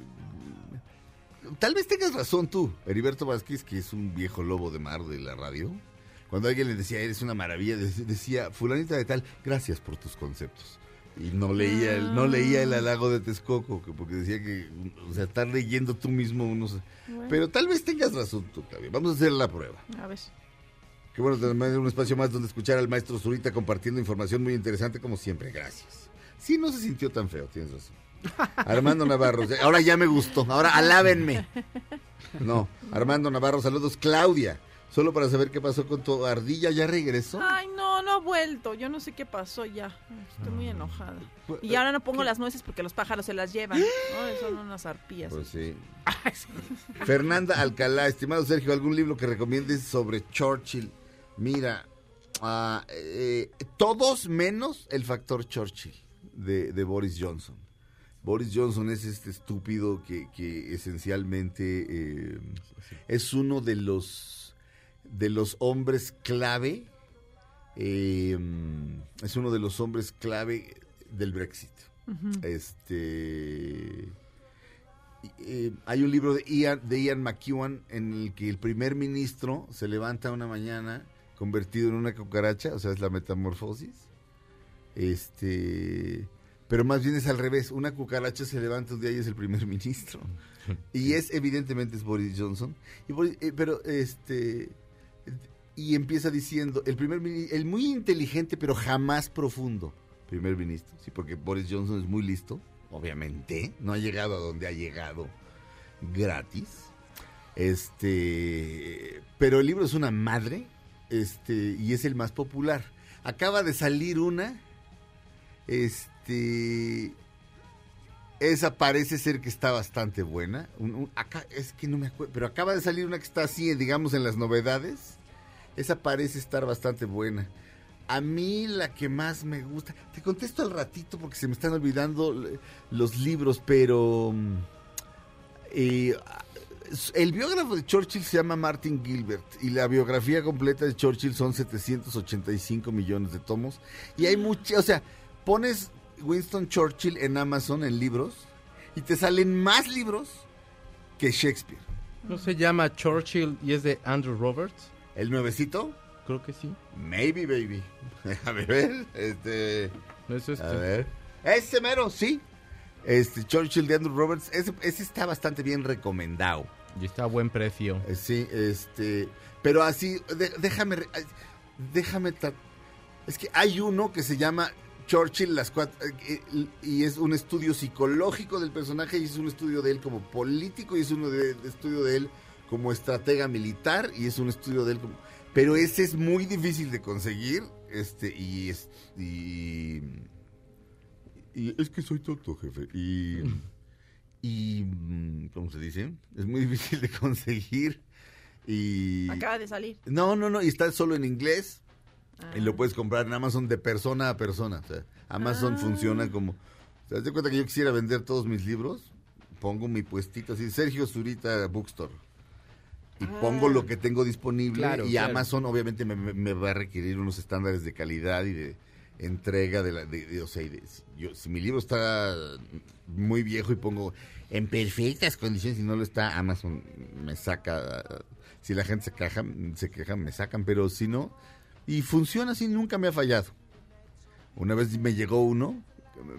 tal vez tengas razón tú, Heriberto Vázquez, que es un viejo lobo de mar de la radio. Cuando alguien le decía, eres una maravilla, de- decía, fulanita de tal, gracias por tus conceptos. Y no leía, el, no leía el halago de Texcoco, que- porque decía que, o sea, estar leyendo tú mismo unos... bueno, Pero tal vez tengas razón tú, Claudia. Vamos a hacer la prueba. a ver. Qué bueno tener un espacio más donde escuchar al maestro Zurita compartiendo información muy interesante como siempre. Gracias. Sí, no se sintió tan feo, tienes razón. Armando Navarro, ahora ya me gustó, ahora alábenme. No, Armando Navarro, saludos. Claudia, solo para saber qué pasó con tu ardilla, ¿ya regresó? Ay, no, no ha vuelto. Yo no sé qué pasó ya. Estoy muy enojada. Y ahora no pongo las nueces porque los pájaros se las llevan. (laughs) Ay, son unas arpías. Pues sí. Fernanda Alcalá, estimado Sergio, ¿algún libro que recomiendes sobre Churchill? Mira, ah, eh, todos menos el factor Churchill de, de Boris Johnson. Boris Johnson es este estúpido que, que esencialmente eh, es uno de los de los hombres clave, eh, es uno de los hombres clave del Brexit. Este eh, hay un libro de Ian, de Ian McEwan en el que el primer ministro se levanta una mañana convertido en una cucaracha, o sea, es la metamorfosis. Este, pero más bien es al revés, una cucaracha se levanta un día y es el primer ministro. (laughs) Y es evidentemente es Boris Johnson. Y Boris- eh, pero este y empieza diciendo, el primer mini- el muy inteligente pero jamás profundo primer ministro, sí, porque Boris Johnson es muy listo, obviamente, no ha llegado a donde ha llegado gratis. Este, pero el libro es una madre, este, y es el más popular. Acaba de salir una, este, esa parece ser que está bastante buena. Un- un- acá, es que no me acuerdo, pero acaba de salir una que está así, digamos, en las novedades. Esa parece estar bastante buena. A mí la que más me gusta, te contesto al ratito porque se me están olvidando los libros, pero mm, eh, el biógrafo de Churchill se llama Martin Gilbert y la biografía completa de Churchill son 785 millones de tomos y hay mucha, o sea, pones Winston Churchill en Amazon en libros y te salen más libros que Shakespeare. ¿No se llama Churchill y es de Andrew Roberts? ¿El nuevecito? Creo que sí. Maybe, baby. (laughs) Déjame ver. Este. No es este. A ver. Ese mero, sí. Este, Churchill de Andrew Roberts. Ese, ese está bastante bien recomendado. Y está a buen precio. Eh, Sí, este. Pero así, de- déjame. Déjame. Es que hay uno que se llama Churchill, las cuatro. eh, eh, y es un estudio psicológico del personaje, y es un estudio de él como político, y es de, de estudio de él como estratega militar, y es un estudio de él como. Pero ese es muy difícil de conseguir, este, y es. Y, y es que soy tonto, jefe. Y. Y. mm, ¿Cómo se dice? Es muy difícil de (laughs) conseguir. Y. Acaba de salir. No, no, no, y está solo en inglés. Ah. Y lo puedes comprar en Amazon de persona a persona. O sea, Amazon Ah. funciona como. ¿Te das cuenta que yo quisiera vender todos mis libros? Pongo mi puestito así, Sergio Zurita Bookstore. Y Ah. pongo lo que tengo disponible. Claro, y claro. Amazon, obviamente, me, va a requerir unos estándares de calidad y de entrega de la. De, de- o sea, de- yo, si mi libro está muy viejo y pongo en perfectas condiciones y no lo está, Amazon me saca. Si la gente se queja, se queja, me sacan, pero si no. Y funciona así, nunca me ha fallado. Una vez me llegó uno,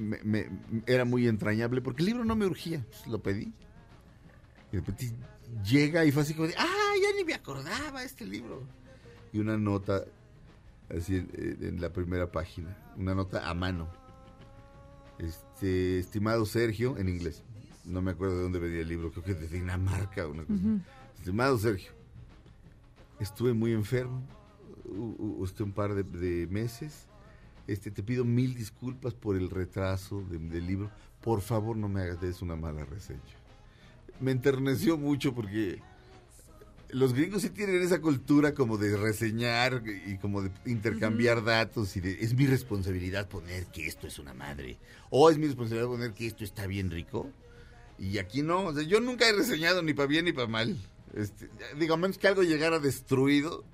me- me- era muy entrañable, porque el libro no me urgía, pues, lo pedí. Y de repente llega y fue así como de, ah, ya ni me acordaba este libro. Y una nota, así en, en la primera página, una nota a mano. Este, estimado Sergio, en inglés, no me acuerdo de dónde venía el libro, creo que de Dinamarca, una cosa. así. Estimado Sergio, estuve muy enfermo, usted un par de, de meses. Este, te pido mil disculpas por el retraso de- del libro. Por favor, no me hagas de eso una mala reseña. Me enterneció mucho porque los gringos sí tienen esa cultura como de reseñar y como de intercambiar datos y de es mi responsabilidad poner que esto es una madre o es mi responsabilidad poner que esto está bien rico y aquí no, o sea, yo nunca he reseñado ni para bien ni para mal. Este, digo, a menos que algo llegara destruido,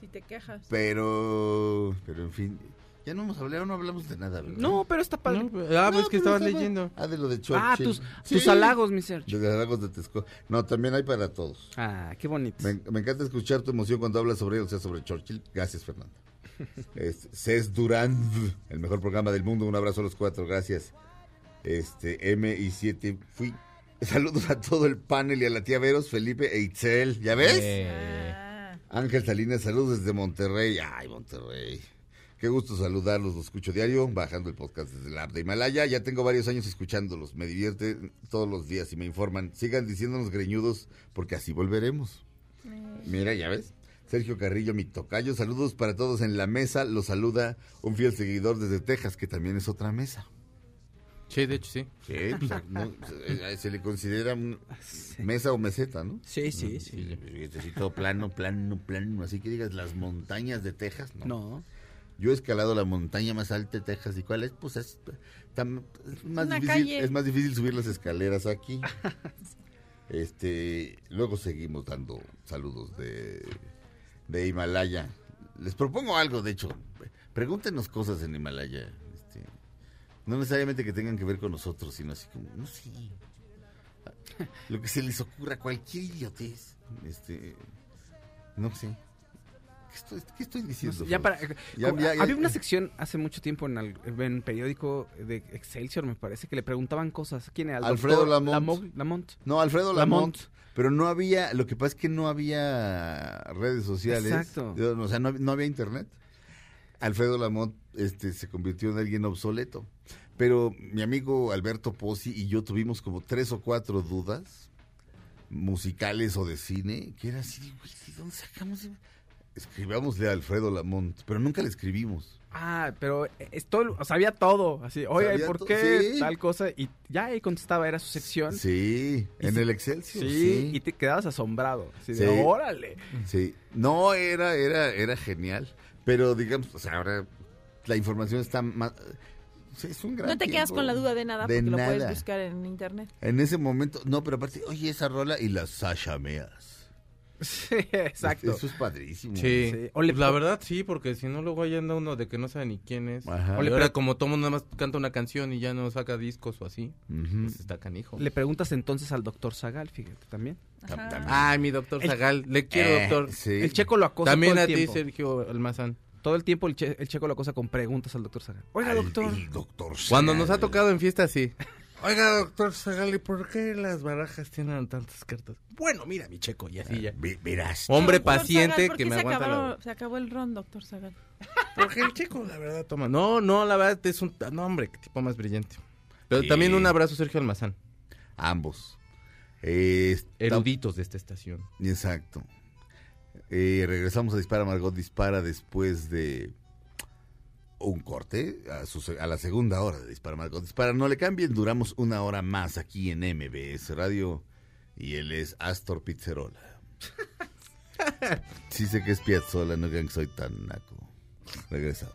Si te quejas. pero pero en fin, ya no hemos hablado, no hablamos de nada, ¿verdad? No, pero está padre. No, ah, pues No, que estabas estaba- leyendo. Ah, de lo de Churchill. ah, tus, Sí. tus halagos, mi Sergio. Los halagos de Texcoco. No, también hay para todos. Ah, qué bonito. Me, me encanta escuchar tu emoción cuando hablas sobre él, o sea, sobre Churchill. Gracias, Fernando. (laughs) Este, Cés Durán, el mejor programa del mundo. Un abrazo a los cuatro, gracias. Este, M y 7 fui. Saludos a todo el panel y a la tía Veros, Felipe e Itzel. ¿Ya ves? Eh, Ángel Salinas, saludos desde Monterrey. Ay, Monterrey. Qué gusto saludarlos, los escucho diario, bajando el podcast desde la app de Himalaya. Ya tengo varios años escuchándolos, me divierte todos los días y me informan. Sigan diciéndonos greñudos, porque así volveremos. Mira, ya ves. Sergio Carrillo, mi tocayo, saludos para todos en la mesa. Los saluda un fiel seguidor desde Texas, que también es otra mesa. Sí, de hecho sí. Sí, pues, (laughs) no, se, se le considera un- mesa o meseta, ¿no? Sí, sí, sí. Sí, este sí, todo plano, plano, plano. Así que digas las montañas de Texas, ¿no? No. Yo he escalado la montaña más alta de Texas. ¿Y cuál es? Pues es, tam- es más, Una difícil, calle. es más difícil subir las escaleras aquí. (laughs) este, luego seguimos dando saludos de, de Himalaya. Les propongo algo, de hecho. Pregúntenos cosas en Himalaya. No necesariamente que tengan que ver con nosotros, sino así como, no sé. Lo que se les ocurra, cualquier idiotez. Este, no sé. ¿Qué estoy, qué estoy diciendo? Ya para, Ya- como- ya- ya- había una sección hace mucho tiempo en, el en periódico de Excelsior, me parece, que le preguntaban cosas. ¿Quién era? ¿Al Alfredo Lamont. Lamo- Lamont. No, Alfredo Lamont. Lamont. Pero no había, lo que pasa es que no había redes sociales. Exacto. O sea, no, no había internet. Alfredo Lamont este, se convirtió en alguien obsoleto. Pero mi amigo Alberto Pozzi y yo tuvimos como tres o cuatro dudas musicales o de cine, que era así, güey, ¿de dónde sacamos? Escribámosle a Alfredo Lamont, pero nunca le escribimos. Ah, pero esto, o sabía todo. Así, oye, ¿por qué sí. tal cosa? Y ya ahí contestaba, era su sección. Sí, Y en sí- el Excelsior. Sí, sí. y te quedabas asombrado. Así de, órale. Sí, no, era, era, era genial, pero digamos, o sea, ahora la información está más... Es un gran No te quedas con la duda de nada De porque lo puedes nada. buscar en internet. En ese momento, no, pero aparte, oye, esa rola y las Sasha Meas. (laughs) Sí, exacto. Eso es padrísimo. Sí. Sí. O le Pues la verdad sí, porque si no luego ahí anda uno de que no sabe ni quién es. Ajá. O le ahora como todo mundo nada más canta una canción y ya no saca discos o así, pues está canijo. Le preguntas entonces al doctor Zagal, fíjate, también. Tam- Ajá. Ay, mi doctor El- Zagal, le quiero, Eh, doctor. sí. El checo lo acosa También todo a el ti, tiempo. Sergio Almazán. Todo el tiempo el, che- el checo lo acosa con preguntas al doctor Zagal. Oiga, Al- doctor. el doctor Cuando Zagal. nos ha tocado en fiesta, sí. (laughs) Oiga, doctor Zagal, ¿y por qué las barajas tienen tantas cartas? Bueno, mira, mi checo, y así ya. Vi- Verás. Hombre Doctor paciente Zagal, ¿por que me se aguanta acabó, la... se acabó el ron, doctor Zagal. Porque el checo, la verdad, toma. No, no, la verdad es un... No, hombre, qué tipo más brillante. Pero Sí. también un abrazo, Sergio Almazán. Ambos. Eh, está- Eruditos de esta estación. Exacto. Eh, regresamos a Dispara Margot Dispara después de un corte a, su a la segunda hora de Dispara Margot Dispara. No le cambien, duramos una hora más aquí en MBS Radio y él es Astor Pizzerola. (laughs) Sí sé que es Piazzola, no crean que soy tan naco. Regresamos.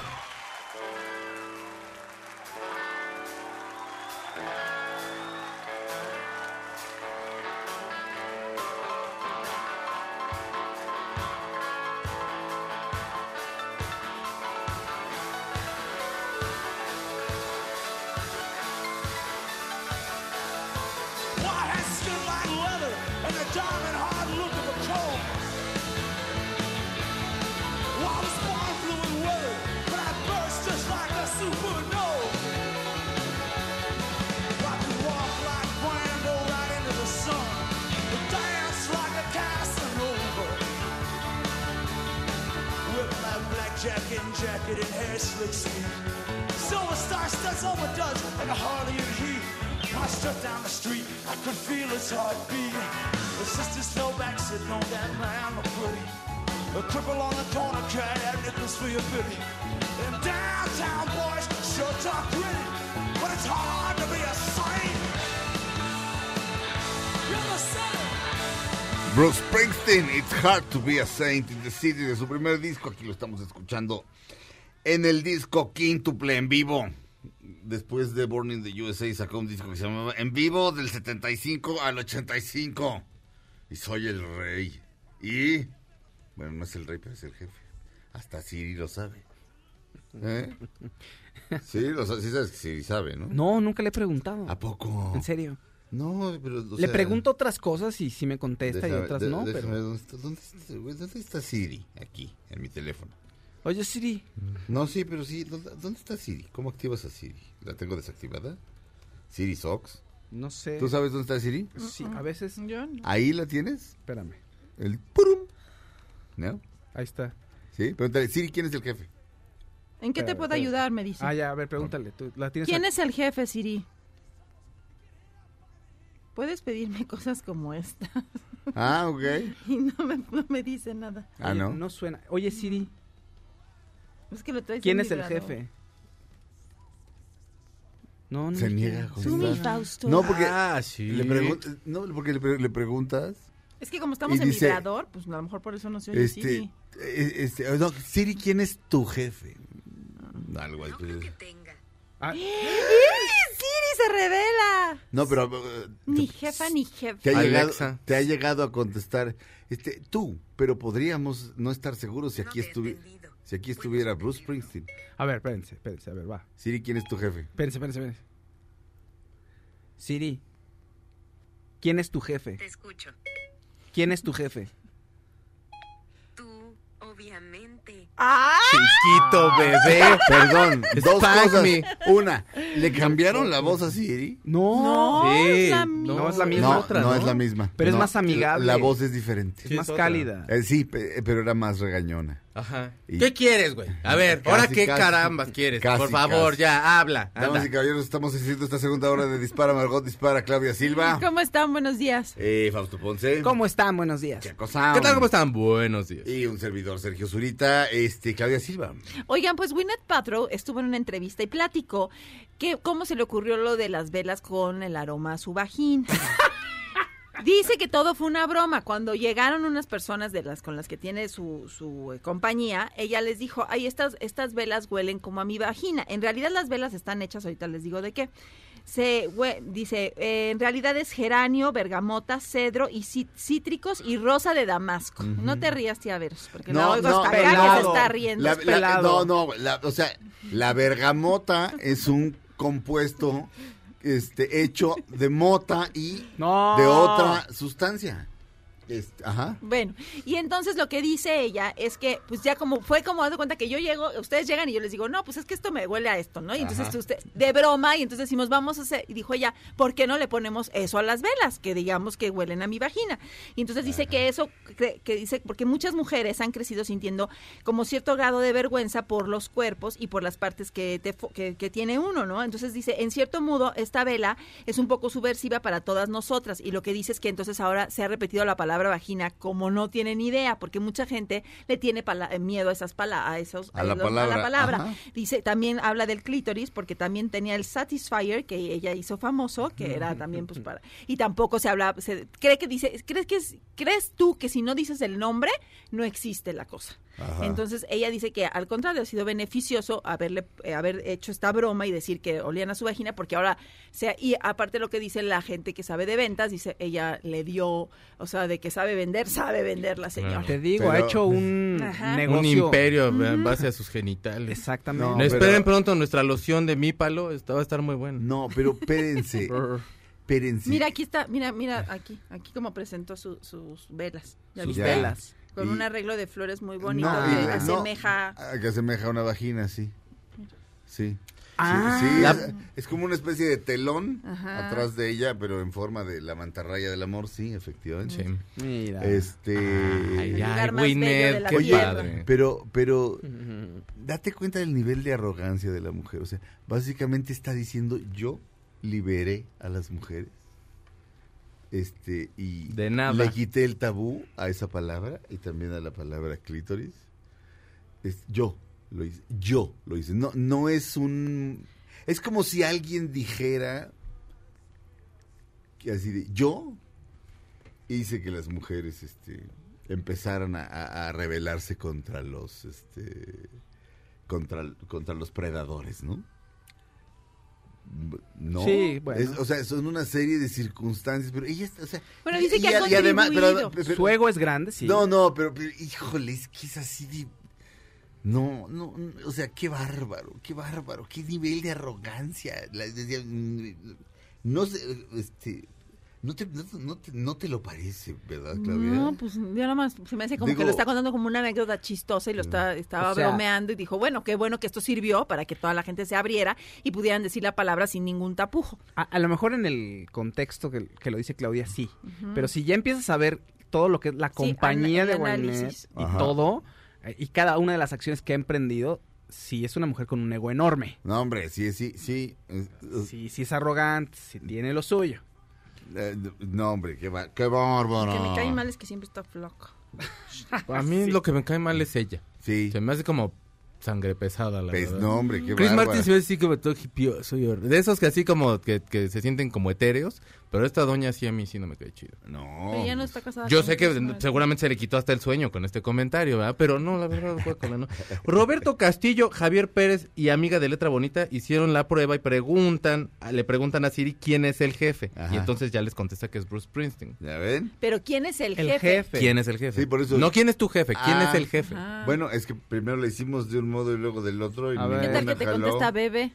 It's Hard to Be a Saint in the City, de su primer disco. Aquí lo estamos escuchando en el disco quíntuple en vivo. Después de Born in the USA sacó un disco que se llamaba En vivo del 75 al 85. Y soy el rey. Y, bueno, no es el rey, pero es el jefe. Hasta Siri lo sabe. ¿Eh? (laughs) Sí, lo sabe, sí sabes que Siri sabe, ¿no? No, nunca le he preguntado. ¿A poco? En serio. No, pero... o le sea, pregunto otras cosas y sí me contesta y otras de- no, déjame pero... ¿dónde, está, dónde está- güey, dónde está Siri? Aquí, en mi teléfono. Oye, Siri, No, sí, pero sí. ¿Dónde, dónde está Siri? ¿Cómo activas a Siri? ¿La tengo desactivada? Siri Sox. no sé. ¿Tú sabes dónde está Siri? Sí, a veces... Yo no. ¿Ahí la tienes? Espérame. El purum. ¿No? Ahí está. Sí, pregúntale, Siri, ¿quién es el jefe? ¿En qué te puedo ayudar? Me dice. Ah, ya, a ver, pregúntale. ¿tú la tienes ¿Quién a- es el jefe, Siri? Puedes pedirme (laughs) cosas como esta. Ah, ok. (laughs) y no me, no me dice nada. Ah, no. No suena. Oye, Siri, Es que lo traes ¿quién es el jefe? No, no. Se niega a quiere. Tú, mi contestar. Fausto. No, porque Ah, sí. le pregun- no, porque le, pre- le preguntas, Es que como estamos en dice- vibrador, pues a lo mejor por eso no se oye este, Siri. eh, este, no, Siri, ¿quién es tu jefe? Algo así. Ah, ¡Siri se revela! No, pero eh, Ni jefa ni jefe. te ha, llegado, Alexa. te ha llegado a contestar, este, tú, pero podríamos no estar seguros si aquí estuviera, si aquí estuviera Bruce Springsteen. a ver, espérense, espérense, a ver, va. Siri, ¿quién es tu jefe? Espérense, espérense, espérense. Siri, ¿quién es tu jefe? Te escucho. ¿Quién es tu jefe? Tú, obviamente. ¡Ah! Chiquito bebé. Perdón, (laughs) dos Spank cosas. me. Una, ¿le cambiaron la voz a Siri? No, No, Sí, es la no, misma. No, es la misma. No, otra, no, ¿no? es la misma. Pero es No, más amigable. La voz es diferente. es Sí, más es otra. cálida. Eh, sí, pe- pero era más regañona. Ajá. Y- ¿Qué quieres, güey? A ver, (laughs) Casi, ¿ahora qué casi. carambas quieres? Casi, Por favor, casi. ya, habla. Damas y caballeros, estamos haciendo esta segunda hora de Dispara Margot, Dispara Claudia Silva. (laughs) ¿Cómo están? Buenos días. Eh, Fausto Ponce. ¿Cómo están? Buenos días. Chaco Sound. ¿Qué tal? ¿Cómo están? Buenos días. Y un servidor, Sergio Zurita, este, Claudia Silva. Oigan, pues Gwyneth Paltrow estuvo en una entrevista y platicó que cómo se le ocurrió lo de las velas con el aroma a su vagina. (laughs) Dice que todo fue una broma. Cuando llegaron unas personas de las con las que tiene su, su eh, compañía, ella les dijo, ay, estas, estas velas huelen como a mi vagina. En realidad las velas están hechas, ahorita les digo de qué. Se hue- dice, eh, en realidad es geranio, bergamota, cedro y cí- cítricos y rosa de damasco. No te rías, tía Veros, porque la oigo hasta acá que se está riendo. La- es la- pelado. no, no, la- o sea, la bergamota es un compuesto este, hecho de mota y No. de otra sustancia. Este, ajá. Bueno, y entonces lo que dice ella es que, pues ya como, fue como, de cuenta que yo llego, ustedes llegan y yo les digo, no, pues es que esto me huele a esto, ¿no? Y entonces Ajá. usted, de broma, y entonces decimos, vamos a hacer, y dijo ella, ¿por qué no le ponemos eso a las velas? Que digamos que huelen a mi vagina. Y entonces dice que eso, que, que dice, porque muchas mujeres han crecido sintiendo como cierto grado de vergüenza por los cuerpos y por las partes que, te que, que tiene uno, ¿no? Entonces dice, en cierto modo, esta vela es un poco subversiva para todas nosotras. Y lo que dice es que entonces ahora se ha repetido la palabra vagina como no tienen idea, porque mucha gente le tiene eh, miedo a esas pala a esos A la los- palabra, palabra. ajá. Dice, también habla del clítoris, porque también tenía el Satisfyer, que ella hizo famoso, que era también pues para... Y tampoco se habla, se cree que dice, ¿crees que es- crees tú que si no dices el nombre, no existe la cosa? Ajá. Entonces ella dice que al contrario ha sido beneficioso haberle eh, haber hecho esta broma y decir que olían a su vagina porque ahora sea y aparte lo que dice la gente que sabe de ventas dice ella le dio o sea de que sabe vender sabe vender la señora. Te digo, ha hecho un Ajá. negocio. Un imperio en base a sus genitales. Exactamente. No, No, esperen pero- pronto nuestra loción de mípalo, esta va a estar muy buena. No, pero espérense, (laughs) espérense. Mira aquí está, mira mira aquí aquí como presentó su- sus velas. ¿Ya Sus viste? velas. Con Y- un arreglo de flores muy bonito No, que asemeja que asemeja una vagina, sí. Sí. Ah. Sí, sí, La- es, es como una especie de telón Ajá. atrás de ella, pero en forma de la mantarraya del amor, sí, efectivamente. Sí. Mira. Este, Ay, ay, qué padre. pero, pero, date cuenta del nivel de arrogancia de la mujer. O sea, básicamente está diciendo yo liberé a las mujeres. Este, y De nada. le quité el tabú a esa palabra y también a la palabra clítoris. Es, yo lo hice, yo lo hice. No, no es un, es como si alguien dijera que así de, yo hice que las mujeres, este, empezaran a, a- a rebelarse contra los, este, contra, contra los predadores, ¿no? No, Sí, bueno. Es- o sea, son una serie de circunstancias, pero ella, está- o sea, Bueno, y- dice que y ha a- y además, pero- pero- Su ego es grande, sí. no, no, pero, pero, híjole, es que es así de... No, no, no, o sea, qué bárbaro, qué bárbaro, qué nivel de arrogancia. La- mm, no sé, este, no te, no, no te, no te lo parece, ¿verdad, Claudia? No, pues yo nada más se me hace como Digo- que lo está contando como una anécdota chistosa y lo está, estaba O sea- bromeando y dijo, bueno, qué bueno que esto sirvió para que toda la gente se abriera y pudieran decir la palabra sin ningún tapujo. A, a lo mejor en el contexto que, que lo dice Claudia, sí. Pero si ya empiezas a ver todo lo que es la Sí, compañía an- de análisis. y Ajá. todo, eh, y cada una de las acciones que ha emprendido, sí es una mujer con un ego enorme. No, hombre, sí, sí, sí. Sí, sí es arrogante, sí tiene lo suyo. Eh, no, hombre, qué, qué bárbaro. Que me cae mal es que siempre está flojo. (laughs) A mí (laughs) lo que me cae mal es ella. Sí. Se me hace como sangre pesada, la Pues verdad. no, hombre, qué Chris bárbara. Martin se ve así como todo hipioso De esos que así como que, que se sienten como etéreos. Pero esta doña sí a mí sí no me cae chido. No. Pero ya no está casada. Yo sé que seguramente se le quitó hasta el sueño con este comentario, ¿verdad? Pero no, la verdad, guácala, no. Roberto Castillo, Javier Pérez y amiga de Letra Bonita hicieron la prueba y preguntan, le preguntan a Siri quién es el jefe. Ajá. Y entonces ya les contesta que es Bruce Springsteen. ¿Ya ven? Pero ¿quién es el, El jefe? jefe. ¿Quién es el jefe? Sí, por eso- No quién es tu jefe, quién Ah. es el jefe. Ah. Bueno, es que primero le hicimos de un modo y luego del otro. Y A ver. ¿Qué tal que te jaló. contesta bebé?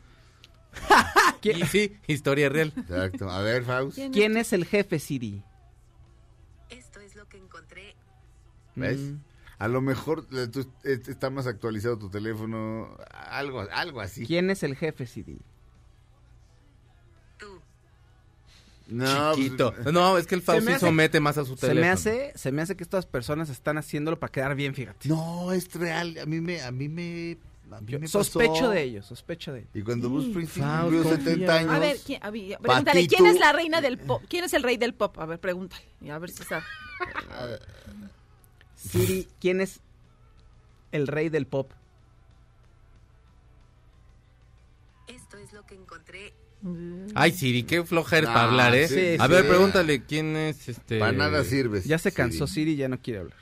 (laughs) Y sí, historia real. Exacto. A ver, Faust. ¿Quién ¿Quién es el jefe, Siri? Esto es lo que encontré. ¿Ves? Mm. A lo mejor eh, tú- eh, está más actualizado tu teléfono. Algo, algo así. ¿Quién es el jefe, Siri? Tú. No, Chiquito. pues, No, es que el Se Faust me somete más a su Se teléfono. me hace, se me hace que estas personas están haciéndolo para quedar bien, fíjate. no, es real. A mí me, a mí me, a mí Yo me sospecho pasó. de ellos, sospecho de ellos. Y cuando Bruce Springsteen Faust, cumplió confía. 70 años. A ver, ¿quién- a pregúntale, Patito. ¿quién es la reina del pop? ¿Quién es el rey del pop? A ver, pregúntale. Y a ver si sabe. (laughs) Siri, ¿quién es el rey del pop? Esto es lo que encontré. Ay, Siri, qué floja eres Ah, para hablar, ¿eh? sí, a sí. ver, pregúntale quién es este. Para nada sirves. Ya se cansó Siri. Siri, ya no quiere hablar.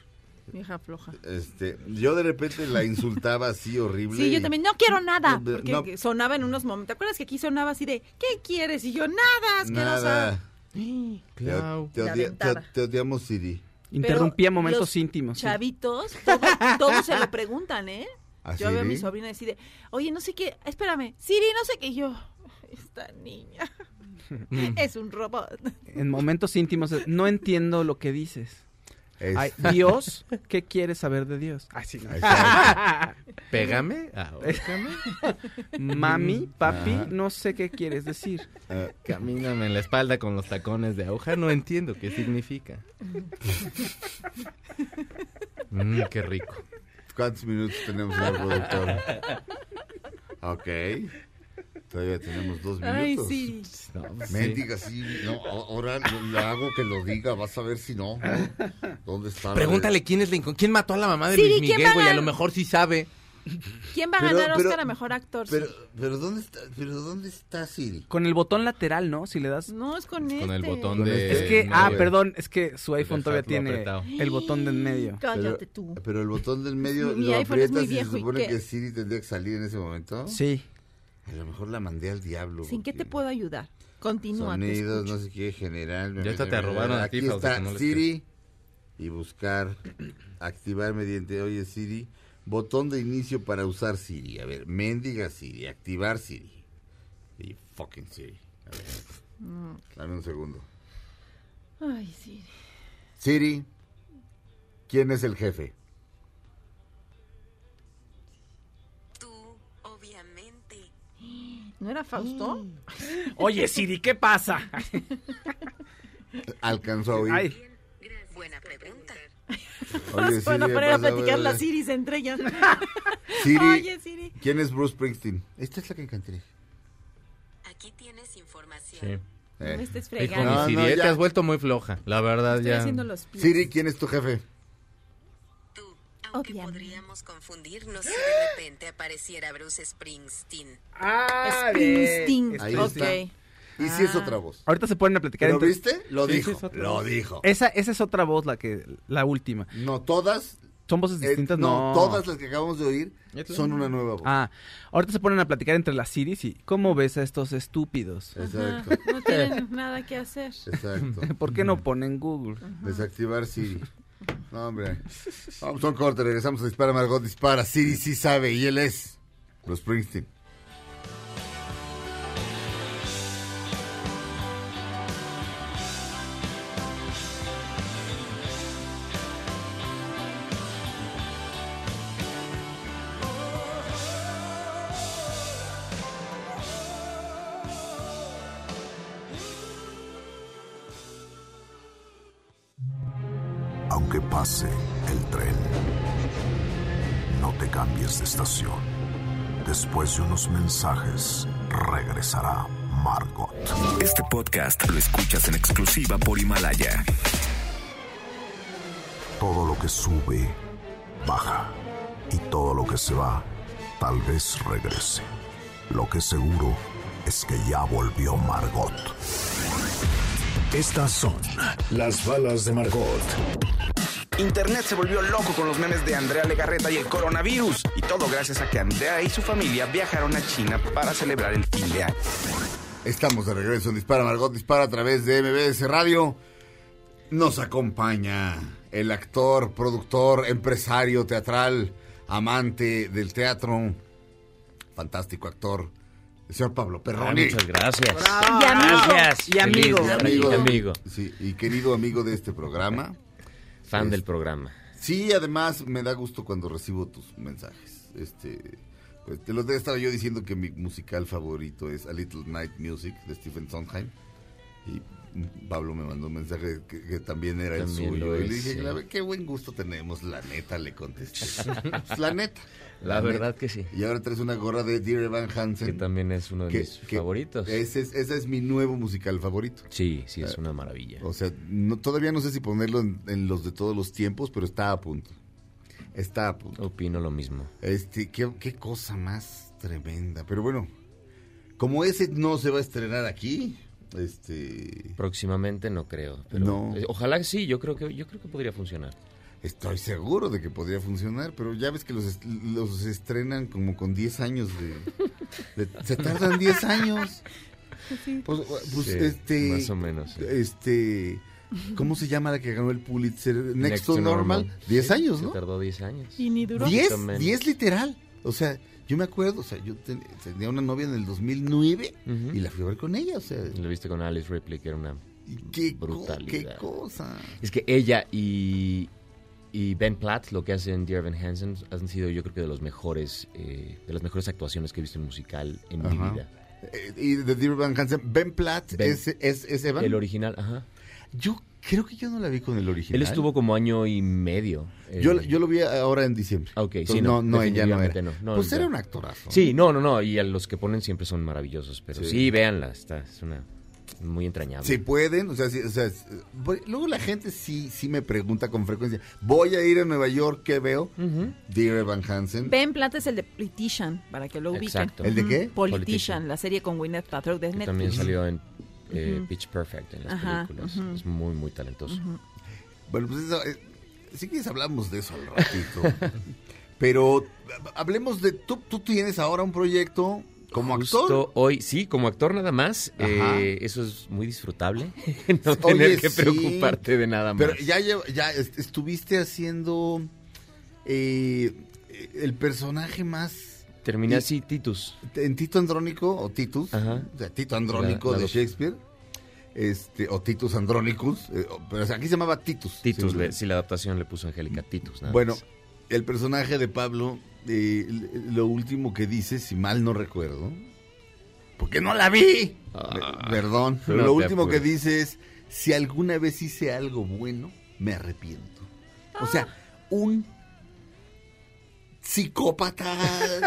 Vieja floja. Este, yo de repente la insultaba así horrible. Sí, yo y- también no quiero nada. Porque no. sonaba en unos momentos. ¿Te acuerdas que aquí sonaba así de ¿qué quieres? Y yo, nada. Nada. (gasps) Te, Clau. te odia- te- te odiamos, Siri. Interrumpía Pero momentos los íntimos. Chavitos, todo- todos se lo preguntan, ¿eh? ¿A Yo veo a mi sobrina así de, oye, no sé qué, espérame, Siri, no sé qué. Y yo, esta niña (laughs) es un robot. En momentos íntimos, no entiendo lo que dices. Es- Ay, (laughs) Dios, ¿qué quieres saber de Dios? Ay, sí. Pégame, ahórcame, Mami, papi, Ajá. no sé qué quieres decir. Ah, camíname en la espalda con los tacones de aguja. No entiendo qué significa. Mm, qué rico. ¿Cuántos minutos tenemos, productor? Ok. Todavía tenemos dos Ay, minutos. sí. No, pues, sí. Mendiga, sí. No, ahora le hago que lo diga. Vas a ver si no. ¿Dónde está? Pregúntale quién es la incon- quién mató a la mamá de Luis ¿quién Miguel, a güey. A lo mejor sí sabe. ¿Quién va a Pero- ganar pero- Oscar a mejor actor? Pero, pero ¿dónde está? Pero ¿dónde está Siri? Con el botón lateral, ¿no? Si le das... No, es con, Con este. el botón Con de. Es que, ah, medio. perdón, es que su iPhone todavía tiene apretado. el botón de en medio. Cállate tú. Pero el botón del medio Mi lo iPhone es muy aprietas y se viejo, ¿y supone qué? que Siri tendría que salir en ese momento. Sí. A lo mejor la mandé al diablo. ¿Sin qué te puedo ayudar? Continúa. Sonidos, no sé qué, general. Ya hasta te robaron Aquí Fausto, está no Siri y buscar, (clears throat) activar mediante, oye Siri, botón de inicio para usar Siri. A ver, mendiga Siri, activar Siri. Y fucking Siri. A ver, Mm. dame un segundo. Ay, sí. Siri, ¿quién es el jefe? ¿No era Fausto? (gasps) Oye, Siri, ¿qué pasa? (laughs) Alcanzó a oír. Ay. Buena pregunta. Oye, Van a ¿qué poner a platicar las Siris entre ellas. (laughs) Siri, Oye, Siri. ¿quién es Bruce Springsteen? Esta es la que encontré. Aquí tienes información. Sí. No Eh. me estés Hijo, fregando. No, Siri, no, ya. te has vuelto muy floja. La verdad, Estoy ya. haciendo los pies. Siri, ¿quién es tu jefe? Obviamente. podríamos confundirnos si de repente apareciera Bruce Springsteen. Ah, Springsteen. Ahí ok. está. Y si es otra voz. Ahorita se ponen a platicar ¿Lo entre- viste? Lo Sí, sí, dijo. es lo voz. dijo. Esa, esa es otra voz, la que la última. No, todas. ¿Son voces eh, distintas? no, no, todas las que acabamos de oír son una nueva voz. Ah, ahorita se ponen a platicar entre las Siris y ¿cómo ves a estos estúpidos? Exacto, Ajá, No tienen nada que hacer. exacto. (laughs) ¿Por qué no ponen Google? Desactivar Siri. No, hombre. Vamos a un regresamos a Dispara Margot Dispara. Siri sí sabe y él es Bruce Springsteen. Escuchas en exclusiva por Himalaya. Todo lo que sube, baja. Y todo lo que se va, tal vez regrese. Lo que seguro es que ya volvió Margot. Estas son las balas de Margot. Internet se volvió loco con los memes de Andrea Legarreta y el coronavirus. Y todo gracias a que Andrea y su familia viajaron a China para celebrar el fin de año. Estamos de regreso en Dispara Margot Dispara a través de MBS Radio. Nos acompaña el actor, productor, empresario teatral, amante del teatro, fantástico actor, el señor Pablo Perroni. Ah, muchas gracias. Y amigo. Gracias. Y amigo. Feliz estar aquí, amigo. Sí, y querido amigo de este programa. Fan Es- del programa. Sí, además me da gusto cuando recibo tus mensajes. Este, pues te los estaba yo diciendo que mi musical favorito es A Little Night Music de Stephen Sondheim. Y Pablo me mandó un mensaje que, que también era También el suyo. Y le dije, sí. "La- qué buen gusto tenemos, la neta, le contesté. (laughs) Pues, la neta. La verdad neta. que sí. Y ahora traes una gorra de Dear Evan Hansen. Que también es uno de que- mis que favoritos. Ese es, ese es mi nuevo musical favorito. Sí, sí, es una maravilla. O sea, no, todavía no sé si ponerlo en, en los de todos los tiempos, pero está a punto. Está a punto. Opino lo mismo. Este, qué, qué cosa más tremenda. Pero bueno, como ese no se va a estrenar aquí, este, Próximamente no creo. Pero No. eh, Ojalá que sí, yo creo que, yo creo que podría funcionar. estoy seguro de que podría funcionar, pero ya ves que los, est- los estrenan como con 10 años de... de- se tardan 10 años. Pues, pues, Sí, este... más o menos, sí. Este... ¿Cómo se llama la que ganó el Pulitzer? Next, Next to Normal. Normal. 10 Sí, años, se ¿no? tardó 10 años. Y ni duró. 10, Más o menos. 10 literal. O sea, yo me acuerdo, o sea, yo ten- tenía una novia en el 2009 Ujú. y la fui a ver con ella, o sea, Lo viste con Alice Ripley, que era una qué, co- brutalidad. qué cosa. Es que ella y, y Ben Platt, lo que hacen Dear Evan Hansen, han sido yo creo que de los mejores, eh, de las mejores actuaciones que he visto en musical en mi vida. Eh, y de Dear Van Hansen, Ben Platt Ben. es, es, es Evan. El original, ajá. Yo creo que yo no la vi con el original. Él estuvo como año y medio. eh, Yo, yo lo vi ahora en diciembre. Ah, ok, Entonces, sí, no, no, ella no era. no, no, pues ya. era un actorazo. Sí, no, no, no, y a los que ponen siempre son maravillosos, pero Sí. sí, véanla, está, es una muy entrañable. Si pueden, o sea, sí, o sea, luego la gente sí, sí me pregunta con frecuencia, voy a ir a Nueva York, ¿qué veo? Dear Evan Hansen. Ben Platt es el de Politician, para que lo ubiquen. Exacto. ¿El de qué? Politician, Politician. la serie con Gwyneth Paltrow de Que Netflix. también salió en eh, Ujú. Pitch Perfect en las Ajá, películas. Es muy, muy talentoso. Bueno, pues eso, eh, si quieres hablamos de eso al ratito. (laughs) Pero ha- hablemos de, tú, tú tienes ahora un proyecto como Justo actor. hoy, sí, como actor nada más, eh, eso es muy disfrutable, (laughs) no Oye, tener que sí, preocuparte de nada más. Pero ya, ya est- estuviste haciendo eh, el personaje más Terminé y- así, Titus. en Tito Andrónico o Titus, Ajá. o sea, Tito Andrónico La- la de. Shakespeare, este o Titus Andronicus, eh, pero o sea, aquí se llamaba Titus. Titus, Sí, le- sí, la adaptación le puso Angélica Titus. nada Bueno, más. el personaje de Pablo, eh, lo último que dice, si mal no recuerdo, porque no la vi, Ah, perdón, pero no lo último que dice es, si alguna vez hice algo bueno, me arrepiento. O sea, un psicópata,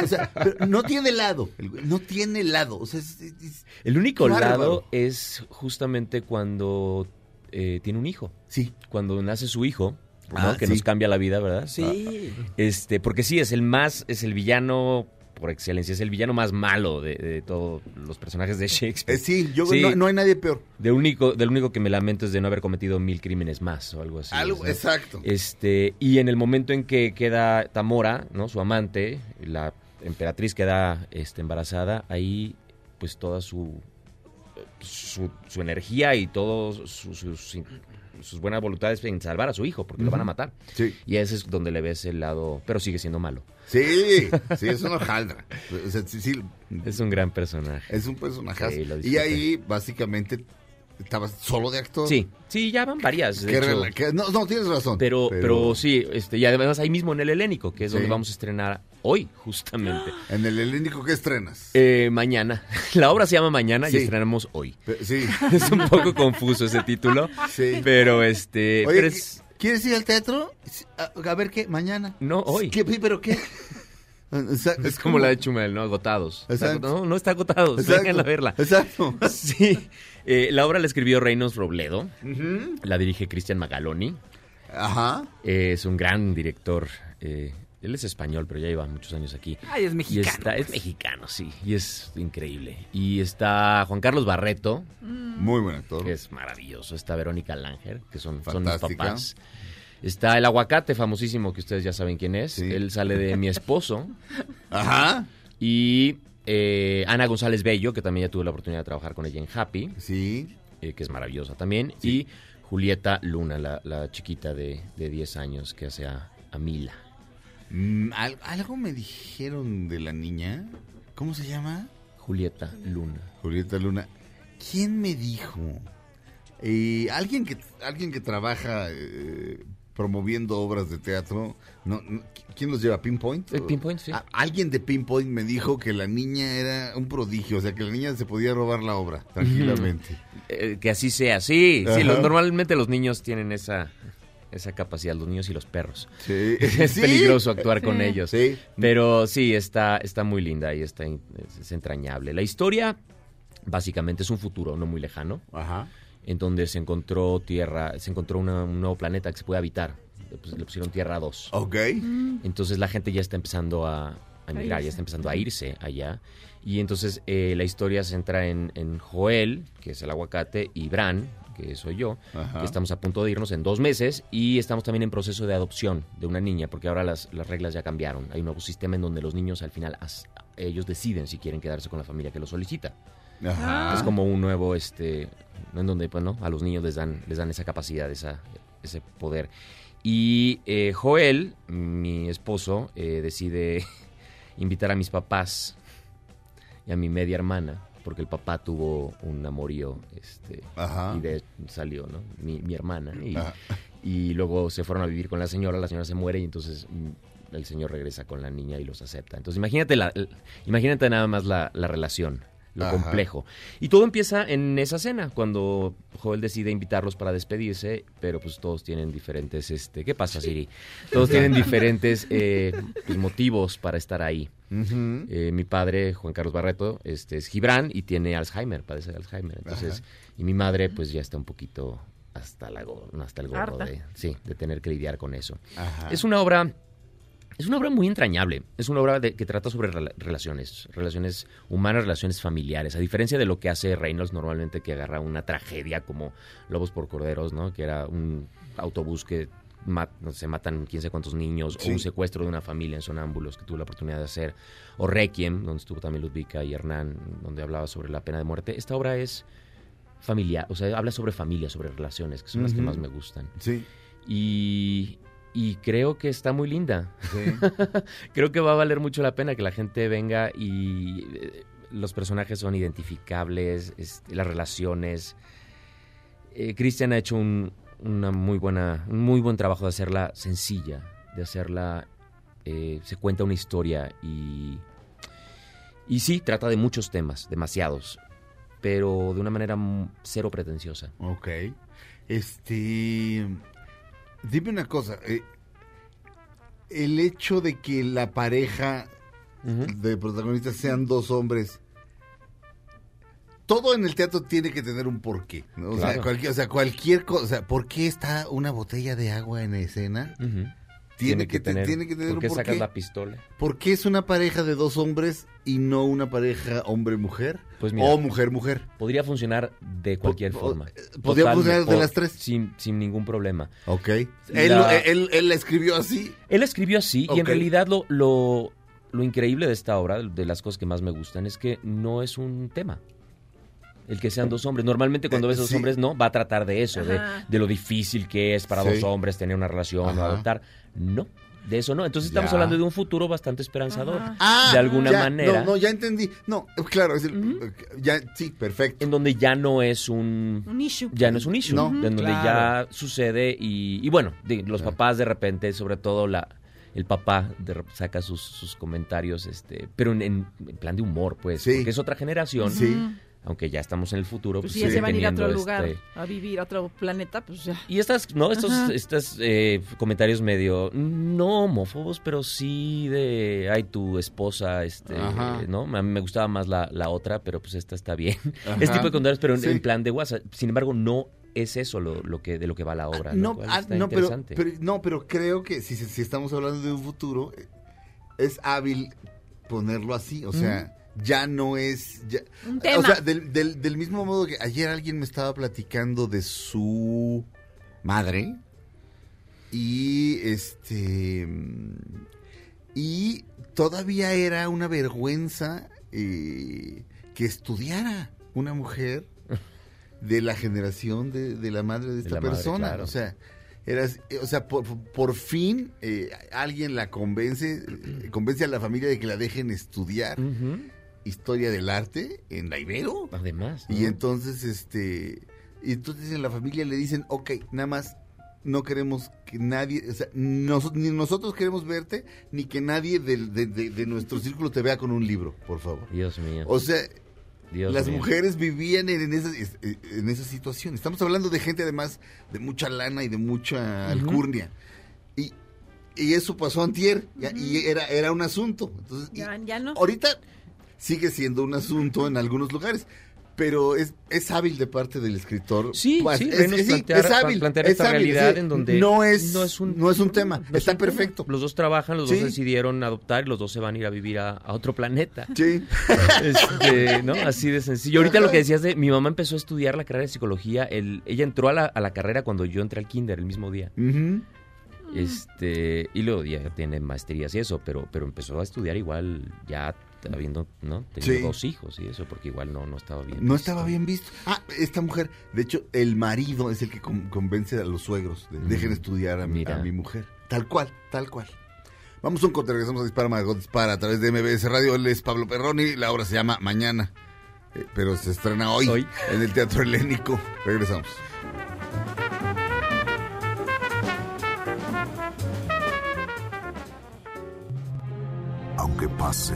o sea, pero no tiene lado, no tiene lado, o sea, es- El único bárbaro. lado es justamente cuando eh, tiene un hijo. sí, Cuando nace su hijo, ¿no? Ah, que sí. nos cambia la vida, ¿verdad? Sí. Este, porque sí, es el más, es el villano por excelencia, es el villano más malo de, de todos los personajes de Shakespeare. Eh, sí, yo Sí. No, no hay nadie peor. De único, del único que me lamento es de no haber cometido mil crímenes más o algo así. Exacto. Este, y en el momento en que queda Tamora, ¿no? Su amante, la emperatriz queda este, embarazada, ahí pues toda su, su, su energía y todos sus, sus, sus buenas voluntades en salvar a su hijo, porque lo van a matar. Sí. Y ese es donde le ves el lado, pero sigue siendo malo. Sí, sí, es una jaldra. O sea, sí, sí, Es un gran personaje. es un personaje. Y ahí, básicamente, estabas solo de actor. Sí, sí, ya van varias. de hecho. rela- no, no, tienes razón. Pero, pero, sí, este, y además ahí mismo en el Helénico, que es donde vamos a estrenar hoy, justamente. (gasps) En el helénico, ¿qué estrenas? Eh, mañana. (laughs) La obra se llama Mañana Sí. y estrenamos hoy. Sí, (laughs) Es un poco confuso ese título, sí. pero este, Oye, pero es- ¿qui- ¿quieres ir al teatro? A ver qué, mañana. no hoy. ¿Qué, ¿Pero qué? Exacto, Es como la de Chumel, ¿no? Agotados. Exacto. No, no está agotados. Exacto. Vengan a verla. Exacto. (laughs) Sí. Eh, la obra la escribió Reynolds Robledo. La dirige Cristian Magaloni. Ajá. Eh, es un gran director. eh, él es español, pero ya lleva muchos años aquí. Ay, es Y mexicano. está, es mexicano, sí. Y es increíble. Y está Juan Carlos Barreto, Muy buen actor. que es maravilloso. Está Verónica Langer, que son, son mis papás. Está el aguacate famosísimo, que ustedes ya saben quién es. Sí. Él sale de mi esposo. (laughs) Ajá. Y eh, Ana González Bello, que también ya tuve la oportunidad de trabajar con ella en Happy, Sí. eh, que es maravillosa también. Y Julieta Luna, la, la chiquita de, de 10 años que hace a, a Mila. Mm, al- algo me dijeron de la niña. ¿Cómo se llama? Julieta Luna. Julieta Luna. ¿Quién me dijo? Eh, alguien que alguien que trabaja eh, promoviendo obras de teatro. No, no, ¿Quién los lleva? ¿Pinpoint? Eh, Pinpoint, sí. A- alguien de Pinpoint me dijo que la niña era un prodigio, o sea, que la niña se podía robar la obra tranquilamente. Eh, que así sea, sí. sí normalmente los niños tienen esa, esa capacidad, los niños y los perros. Sí. (laughs) Es Sí. peligroso actuar con ellos. Sí. Pero sí, está, está muy linda y está es entrañable. La historia, básicamente, es un futuro no muy lejano, Ajá. En donde se encontró tierra, se encontró una- un nuevo planeta que se puede habitar. Le pus- le pusieron Tierra 2. Ok. Entonces la gente ya está empezando a, a emigrar, ya está empezando a irse allá. Y entonces eh, la historia se centra en, en Joel, que es el aguacate, y Bran, que soy yo, Ajá. que estamos a punto de irnos en dos meses y estamos también en proceso de adopción de una niña, porque ahora las, las reglas ya cambiaron. Hay un nuevo sistema en donde los niños al final as- ellos deciden si quieren quedarse con la familia que lo solicita. Ajá. Es como un nuevo, este, en donde, pues, ¿no? A los niños les dan, les dan esa capacidad, esa, ese poder. Y eh, Joel, mi esposo, eh, decide (laughs) invitar a mis papás y a mi media hermana, porque el papá tuvo un amorío, este, Ajá. y de salió, ¿no? Mi, mi hermana. Y, y luego se fueron a vivir con la señora, la señora se muere y entonces mm, el señor regresa con la niña y los acepta. Entonces imagínate, la, imagínate nada más la, la relación, lo Ajá. complejo. Y todo empieza en esa cena, cuando Joel decide invitarlos para despedirse, pero pues todos tienen diferentes, este, ¿qué pasa Siri? Todos tienen (laughs) diferentes eh, pues, motivos para estar ahí. Eh, mi padre, Juan Carlos Barreto, este, es Gibran y tiene Alzheimer, padece de Alzheimer. Entonces, y mi madre, pues ya está un poquito hasta, la, go- no, hasta el gorro de, sí, de tener que lidiar con eso. Ajá. Es una obra, es una obra muy entrañable. Es una obra de- que trata sobre rela- relaciones, relaciones humanas, relaciones familiares. A diferencia de lo que hace Reynolds normalmente, que agarra una tragedia como Lobos por Corderos, ¿no? Que era un autobús que ma- no sé, se matan quién sé cuántos niños, Sí. o un secuestro de una familia en Sonámbulos que tuve la oportunidad de hacer, o Requiem, donde estuvo también Ludvika y Hernán, donde hablaba sobre la pena de muerte. Esta obra es familiar, o sea, habla sobre familia, sobre relaciones, que son las que más me gustan. Sí. Y, y creo que está muy linda. Sí. (laughs) creo que va a valer mucho la pena que la gente venga y eh, los personajes son identificables, este, las relaciones. Eh, Cristian ha hecho un, una muy buena, un muy buen trabajo de hacerla sencilla, de hacerla, eh, se cuenta una historia y, y sí, trata de muchos temas, demasiados, pero de una manera cero pretenciosa. Ok. Este. Dime una cosa. eh, el hecho de que la pareja de protagonistas sean dos hombres. Todo en el teatro tiene que tener un porqué. ¿no? O, sea, cualquier, o sea, cualquier cosa. O sea, ¿por qué está una botella de agua en escena? Tiene, que, te- tiene que tener ¿Por qué sacas la pistola? ¿Por qué es una pareja de dos hombres y no una pareja hombre-mujer? Pues mira, o mujer-mujer. Podría funcionar de cualquier Po- forma. podría Total, funcionar de las tres. Sin, sin ningún problema. Ok. La- Él, él, él la escribió así. Él escribió así y en realidad lo, lo, lo increíble de esta obra, de las cosas que más me gustan, es que no es un tema. El que sean dos hombres. Normalmente cuando Eh, ves dos sí. hombres, no, va a tratar de eso, de, lo difícil que es para Sí. dos hombres tener una relación o adoptar. No, de eso no. Entonces estamos Ya. hablando de un futuro bastante esperanzador. Ah, de alguna ya, manera. No, no, ya entendí. No, claro, es el- ya, sí, perfecto. En donde ya no es un... Un issue. ya no es un issue, No, en donde claro. ya sucede y, y bueno, de- los papás de repente, sobre todo la el papá de rep- saca sus, sus comentarios, este, pero en, en- en plan de humor, pues, Sí. porque es otra generación. Sí. Aunque ya estamos en el futuro. Pues pues si ya se van a ir a otro teniendo lugar, este- a vivir a otro planeta, pues ya. Y estas, ¿no? Estos, Ajá. estos eh, comentarios medio, no homófobos, pero sí de, ay, tu esposa, este, Ajá. ¿no? A mí me gustaba más la, la otra, pero pues esta está bien. (laughs) Ajá. Este tipo de comentarios, pero en, Sí. en plan de WhatsApp. Sin embargo, no es eso lo, lo que, de lo que va la obra. No, ah, no, pero, interesante. pero- no, pero creo que si, si estamos hablando de un futuro, es hábil ponerlo así. O sea, ya no es. ya- Un o tema. sea, del, del- del mismo modo que ayer alguien me estaba platicando de su madre. Y este. Y todavía era una vergüenza eh, que estudiara una mujer (laughs) de la generación de, de la madre de esta madre, persona. claro. O sea, eras, eh, o sea, por, por fin eh, alguien la convence, eh, convence a la familia de que la dejen estudiar. Historia del arte en la Ibero. Además, Y ¿no? entonces, este, y entonces en la familia le dicen, ok, nada más no queremos que nadie, o sea, nos- ni nosotros queremos verte, ni que nadie de, de- de nuestro círculo te vea con un libro, por favor. Dios mío. O sea, Dios las mío. mujeres vivían en, en esa, en esa situación. Estamos hablando de gente además de mucha lana y de mucha alcurnia. Y, y eso pasó antier, y era, era un asunto. Entonces, y- ya no. ahorita sigue siendo un asunto en algunos lugares. Pero es, es hábil de parte del escritor. Sí, Pues, sí, es, es- plantear- es hábil, plantear es esta hábil, realidad en donde no es, no es un- no es un tema. No Está un tema. perfecto. Los dos trabajan, los Sí. dos decidieron adoptar y los dos se van a ir a vivir a, a otro planeta. Sí. (laughs) Este, ¿no? Así de sencillo. Ahorita lo que decías de mi mamá empezó a estudiar la carrera de psicología. El, ella entró a la, a la carrera cuando yo entré al kinder el mismo día. Este, y luego ya tiene maestrías y eso, pero, pero empezó a estudiar igual ya habiendo, ¿no? Tenido Sí. dos hijos y eso, porque igual no, no estaba bien. No visto. estaba bien visto. Ah, esta mujer, de hecho, el marido es el que con- convence a los suegros. de, Mm, Dejen estudiar a mi, mira. a mi mujer. Tal cual, tal cual. Vamos a un corte, regresamos a Dispara Margot Dispara a través de MBS Radio. Él es Pablo Perroni, la obra se llama Mañana, eh, pero se estrena hoy, Hoy. en el Teatro Helénico. Regresamos. Aunque pase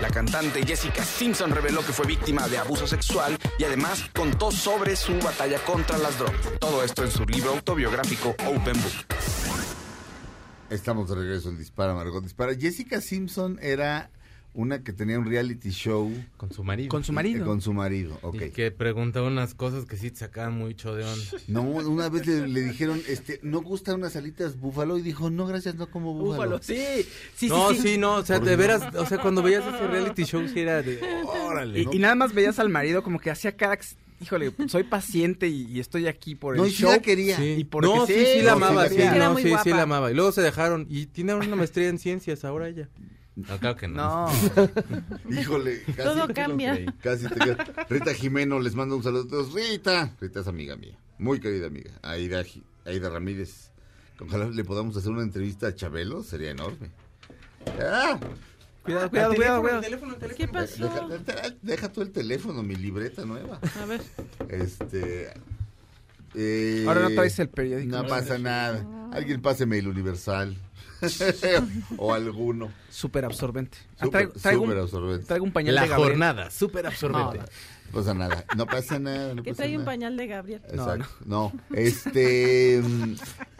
La cantante Jessica Simpson reveló que fue víctima de abuso sexual y además contó sobre su batalla contra las drogas. Todo esto en su libro autobiográfico Open Book. Estamos de regreso en Dispara Margot Dispara. Jessica Simpson era una que tenía un reality show Con su marido. Con su marido. con su marido. Ok. Y que preguntaba unas cosas que sí te sacaban mucho de onda. (laughs) No, una vez le, le dijeron, este, ¿no gustan unas alitas búfalo? Y dijo, no, gracias, no como búfalo. Búfalo, sí. Sí, no, sí, sí, sí. no, o sea, de veras, o sea, cuando veías ese reality show sí era de, órale. Y, y nada más veías al marido como que hacía cara, híjole, soy paciente y, y estoy aquí por el No, y sí show. la quería. Sí. Y porque no, sí, sí, sí la no, sí amaba, sí. Era no, sí, sí la amaba. Y luego se dejaron y tiene una maestría en ciencias ahora ella. No, claro que no. No. (laughs) Híjole, casi, Todo cambia. casi te queda. Rita Jimeno les manda un saludo a todos. Rita, Rita es amiga mía, muy querida amiga. Aida, Aida Ramírez. Ojalá le podamos hacer una entrevista a Chabelo, sería enorme. Ah, Cuidado, cuidado, cuidado, cuidado. ¿Qué pasó? deja, deja- deja tú el teléfono, mi libreta nueva. A ver. Este. eh, Ahora no traes el periódico. No pasa nada. Alguien páseme el Universal. (laughs) o alguno. Súper absorbente. Ah, Súper- traigo, traigo súper un, absorbente. traigo un pañal La de Gabriel. jornada, súper absorbente. No, No pasa nada. No pasa nada. No Que pasa trae un pañal de Gabriel. Exacto. No, este, mm,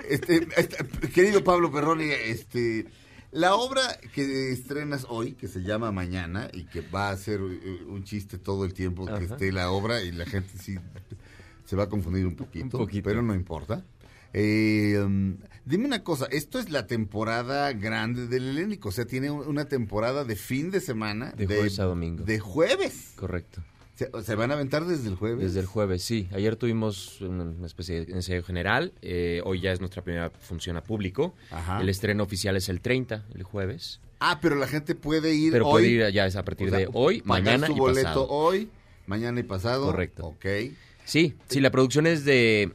este, este, querido Pablo Perroni, este, la obra que estrenas hoy, que se llama Mañana y que va a ser eh, un chiste todo el tiempo que Ajá. esté la obra y la gente sí se va a confundir un poquito, Un poquito. pero no importa. Eh, mm, dime una cosa, esto es la temporada grande del Helénico, o sea, tiene un- una temporada de fin de semana. De jueves a domingo. De jueves. Correcto. Se, se van a aventar desde el jueves. Desde el jueves, sí. Ayer tuvimos una especie de ensayo general. eh, hoy ya es nuestra primera función a público. Ajá. El estreno oficial es el 30, el jueves. Ah, pero la gente puede ir Pero hoy. puede ir ya es a partir O sea, de hoy, mañana su y boleto pasado. hoy Mañana y pasado. Correcto. Ok. Sí, sí, la producción es de,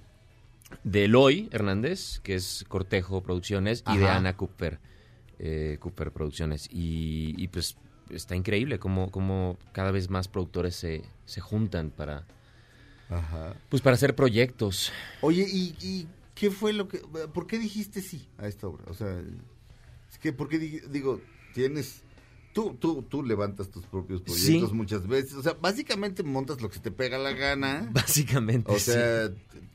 de Eloy Hernández, que es Cortejo Producciones, y de. Ana Cooper, eh, Cooper Producciones. Y, y, pues está increíble cómo, cómo cada vez más productores se, se juntan para, Ajá. pues para hacer proyectos. Oye, ¿y, y qué fue lo que... ¿Por qué dijiste sí a esta obra? O sea, es que, ¿por qué di- digo, tienes... Tú, tú, tú levantas tus propios proyectos Sí. muchas veces. O sea, básicamente montas lo que se te pega la gana. (laughs) Básicamente, O sí. sea,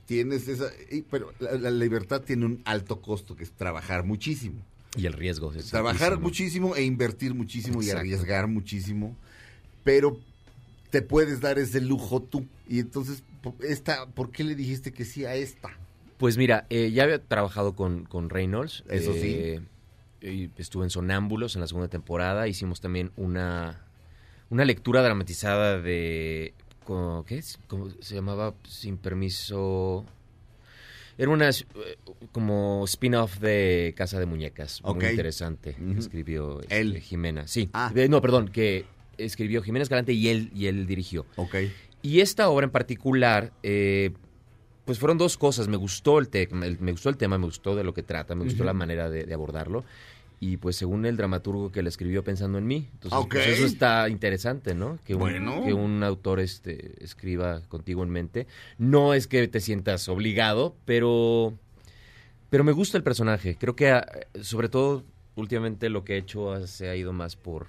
tienes esa... y- pero la, la libertad tiene un alto costo, que es trabajar muchísimo. Y el riesgo. es Trabajar altísimo. muchísimo e invertir muchísimo y arriesgar muchísimo. Pero te puedes dar ese lujo tú. Y entonces, esta, ¿por qué le dijiste que sí a esta? Pues mira, eh, ya había trabajado con, con Reynolds. Eso eh, y estuve en Sonámbulos en la segunda temporada. Hicimos también una, una lectura dramatizada de... ¿Qué es? ¿Cómo se llamaba? Sin permiso... Era una eh, como spin-off de Casa de Muñecas. Muy interesante. que. Escribió este, Él. Jimena. Sí. Ah. No, perdón, que escribió Jimena Escalante y él, y él dirigió. Ok. Y esta obra en particular, eh, pues fueron dos cosas. Me gustó el, el- me gustó el tema, me gustó de lo que trata, me gustó la manera de, de abordarlo. Y pues según el dramaturgo que la escribió pensando en mí. Entonces, pues, eso está interesante, ¿no? Que un, Bueno. que un autor este, escriba contigo en mente. No es que te sientas obligado, pero, pero me gusta el personaje. Creo que ah, sobre todo últimamente lo que he hecho se ha ido más por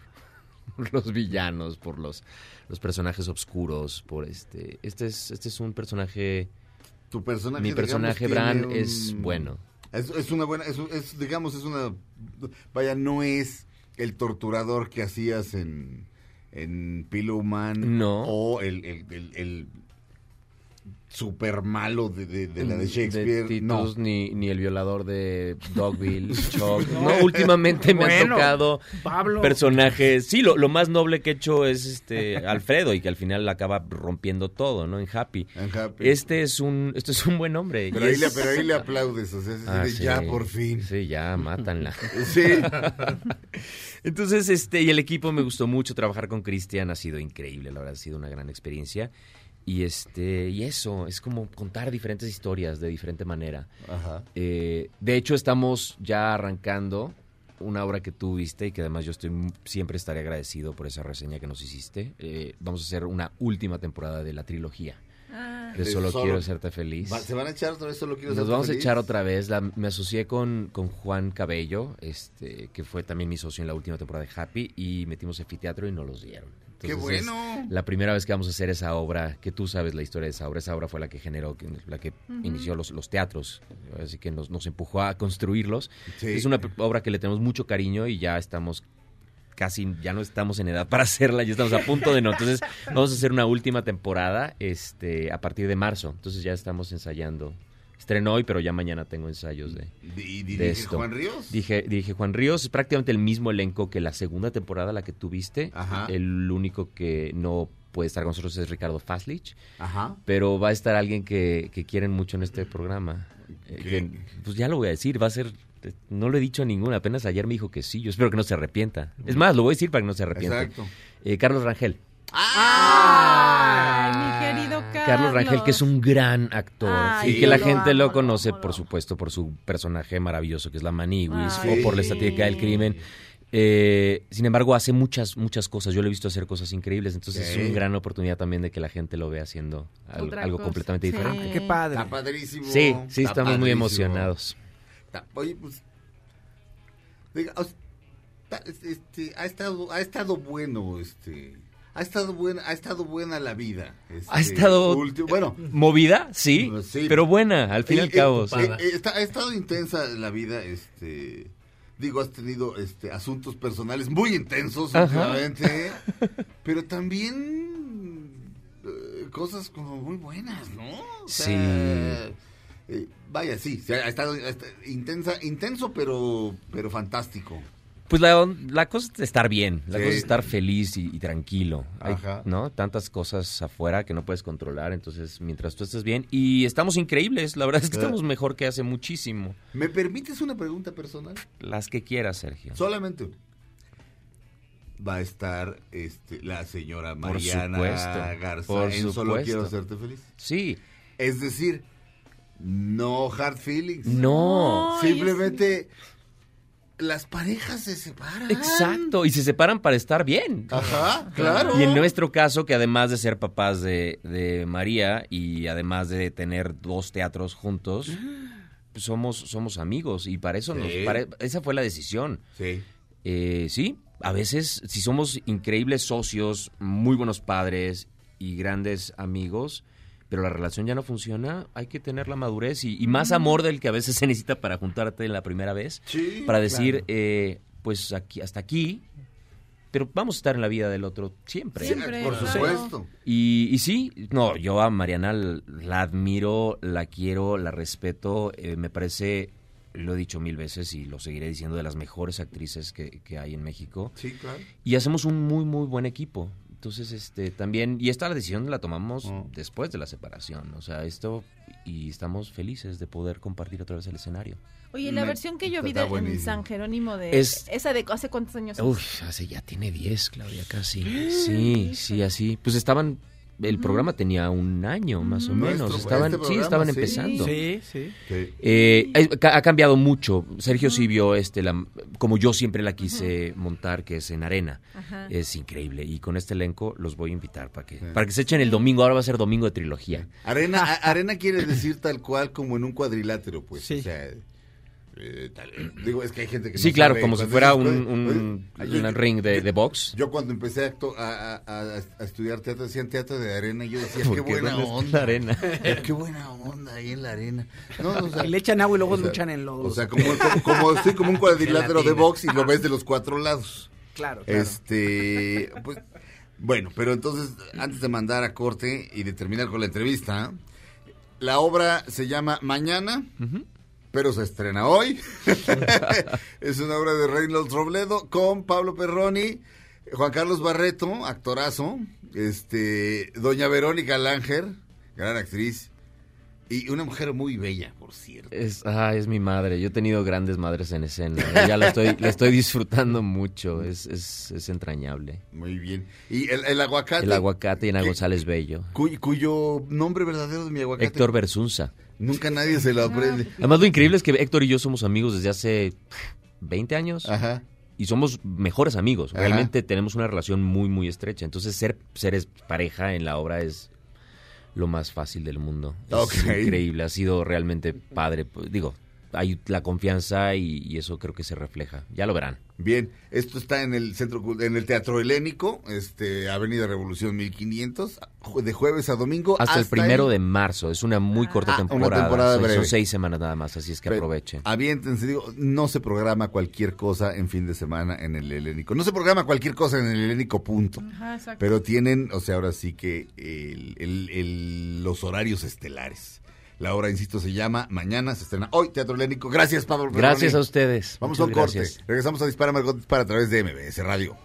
(laughs) los villanos, por los, los personajes oscuros, por este. Este es, este es un personaje. Tu personaje, Mi personaje, Bran, un- es bueno. Es, es una buena, es, es, digamos, es una, vaya, no es el torturador que hacías en, en Pillow Man. No. O el, el, el, el super malo de, de, de la de Shakespeare. De no. Ni, ni el violador de Dogville, (laughs) Chuck. No, últimamente me han tocado Pablo. personajes. Sí, lo, lo más noble que he hecho es este Alfredo y que al final acaba rompiendo todo, ¿no? En Happy. En Happy. Este es un, este es un buen hombre. Pero ahí, es- le, pero ahí le aplaudes, o sea, es Ah, sí. ya por fin. Sí, ya, mátanla. (laughs) Sí. (laughs) Entonces, este, y el equipo me gustó mucho. Trabajar con Cristian ha sido increíble, la verdad, ha sido una gran experiencia. Y este, y eso, es como contar diferentes historias de diferente manera. Ajá. Eh, de hecho, estamos ya arrancando una obra que tú viste y que además yo estoy siempre estaré agradecido por esa reseña que nos hiciste. Eh, vamos a hacer una última temporada de la trilogía. Ah. De Solo, Solo- Quiero Hacerte Feliz. ¿Se van a echar otra vez? Solo quiero Nos vamos a echar otra vez. La- me asocié con, con Juan Cabello, este, que fue también mi socio en la última temporada de Happy, y metimos anfiteatro y nos los dieron. ¡Qué bueno! es la primera vez que vamos a hacer esa obra, que tú sabes la historia de esa obra, esa obra fue la que generó, que- la que inició los, los teatros, así que nos, nos empujó a construirlos. Sí. Es una obra que le tenemos mucho cariño y ya estamos casi, ya no estamos en edad para (laughs) hacerla, ya estamos a punto de no. Entonces vamos a hacer una última temporada este, a partir de marzo, entonces ya estamos ensayando. Estrenó hoy, pero ya mañana tengo ensayos de, ¿Y de dirige esto. Juan Ríos? Dije, dije Juan Ríos, es prácticamente el mismo elenco que la segunda temporada, la que tuviste. Ajá. El único que no puede estar con nosotros es Ricardo Faslich, Ajá. pero va a estar alguien que, que quieren mucho en este programa. Eh, pues ya lo voy a decir, va a ser... eh, No lo he dicho a ninguna, apenas ayer me dijo que sí, yo espero que no se arrepienta. Es más, lo voy a decir para que no se arrepienta. Exacto. Eh, Carlos Rangel. Ay, mi querido Carlos. Carlos Rangel, que es un gran actor Ay, y que la lo gente amo, lo conoce, por supuesto, por su personaje maravilloso que es la Maniwis Ay, o por la sí. estética del crimen. Eh, sin embargo, hace muchas, muchas cosas. Yo lo he visto hacer cosas increíbles. Entonces Sí. es una gran oportunidad también de que la gente lo vea haciendo algo completamente sí. diferente. Qué padre. Está padrísimo. Sí, sí, Está estamos muy emocionados. Está- Oye, pues. diga, este, ha estado, ha estado bueno, este. Ha estado buena, ha estado buena la vida. este, Ha estado bueno, movida, sí, Sí. pero buena, al fin y al cabo. eh, sí. eh, está- ha estado intensa la vida, este. Digo, has tenido este asuntos personales muy intensos últimamente, (laughs) pero también eh, cosas como muy buenas, ¿no? O sea, Sí. vaya, sí, sí, ha estado, ha estado intensa, intenso, pero, pero fantástico. Pues la, la cosa es estar bien, la Sí. cosa es estar feliz y, y tranquilo. Hay, Ajá. ¿no? Tantas cosas afuera que no puedes controlar, entonces mientras tú estés bien. Y estamos increíbles, la verdad es que Eh. estamos mejor que hace muchísimo. ¿Me permites una pregunta personal? Las que quieras, Sergio. Solamente. va a estar este, la señora Por Mariana supuesto, Garza por en Solo supuesto. Quiero Hacerte Feliz. Sí. Es decir, no hard feelings. No. Simplemente las parejas se separan. Exacto, y se separan para estar bien. Ajá, claro. Y en nuestro caso, que además de ser papás de, de María y además de tener dos teatros juntos, pues somos, somos amigos y para eso nos... Para- esa fue la decisión. Sí. Eh, sí, a veces si somos increíbles socios, muy buenos padres y grandes amigos, pero la relación ya no funciona, hay que tener la madurez y, y más amor del que a veces (laughs) se necesita para juntarte la primera vez, Sí, para decir, claro. eh, pues aquí, hasta aquí, pero vamos a estar en la vida del otro siempre. Siempre, Por supuesto. Y, y sí, no, yo a Mariana la admiro, la quiero, la respeto, eh, me parece, lo he dicho mil veces y lo seguiré diciendo, de las mejores actrices que, que hay en México. Sí, claro. Y hacemos un muy, muy buen equipo. Entonces, este, también, y esta decisión la tomamos Oh. después de la separación, o sea, esto, y estamos felices de poder compartir otra vez el escenario. Oye, la Me- versión que yo vi de, en. San Jerónimo de... Es- Esa de hace cuántos años? Uy, hace ya tiene 10, Claudia, casi. (gasps) Sí, sí, así. Pues estaban, el programa tenía un año más o Nuestro- menos. Estaban, este sí, estaban sí. empezando. Sí, sí. Sí. Eh, eh, ha cambiado mucho. Sergio sí vio este, la, como yo siempre la quise montar, que es en arena. Ajá. Es increíble. Y con este elenco los voy a invitar para que, para que se echen el domingo. Ahora va a ser domingo de trilogía. Arena, a- arena quiere decir tal cual como en un cuadrilátero, pues. Sí. O sea, eh, tal- (clears throat) digo, es que hay gente que Sí, no claro, sabe como si cuando fuera dices, un, un, oye, oye, un ring de, de box. Yo cuando empecé a, acto- a, a- a- estudiar teatro, decían teatro de arena, y yo decía, qué Porque buena ¿dónde está onda. la arena? (laughs) Qué buena onda ahí en la arena. No, o sea, Y (laughs) le echan agua y luego o sea, luchan en lodo. O sea, como, (laughs) como, como- sí, como un cuadrilátero de box y lo ves de los cuatro lados. claro, claro. Este, pues, bueno, pero entonces, antes de mandar a corte y de terminar con la entrevista, la obra se llama Mañana, pero se estrena hoy. (laughs) es una obra de Reynolds Robledo con Pablo Perroni, Juan Carlos Barreto, actorazo, este, doña Verónica Langer, gran actriz, y una mujer muy bella, por cierto. Es, ah, es mi madre. Yo he tenido grandes madres en escena. Ya la estoy, la estoy disfrutando mucho. Es, es, es entrañable. Muy bien. Y el, el aguacate. El aguacate y Ana. González Bello. cuy- cuyo nombre verdadero de mi aguacate. Héctor Bersunza. Nunca nadie se lo aprende. Además, lo increíble es que Héctor y yo somos amigos desde hace 20 años. Ajá. Y somos mejores amigos. Ajá. Realmente tenemos una relación muy, muy estrecha. Entonces, ser seres pareja en la obra es lo más fácil del mundo. Es increíble. Ha sido realmente padre. Digo, hay la confianza y, y eso creo que se refleja. Ya lo verán. Bien, esto está en el centro Cul- en el Teatro Helénico, este Avenida Revolución 1500, ju- de jueves a domingo Hasta, el primero de marzo. Es una muy corta Ah, una temporada. temporada Son- breve. Son seis semanas nada más, así es que Pero aprovechen. Aviéntense, digo, no se programa cualquier cosa en fin de semana en el Helénico. No se programa cualquier cosa en el Helénico, punto. Ajá, exacto. Pero tienen, o sea, ahora sí que el- el- el- los horarios estelares. La obra, insisto, se llama Mañana, se estrena hoy, Teatro Helénico. Gracias, Pablo. Gracias Perroni. a ustedes. Vamos a Muchas un corte. gracias. Regresamos a Dispara Margot Dispara a través de MBS Radio.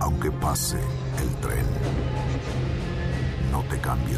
Aunque pase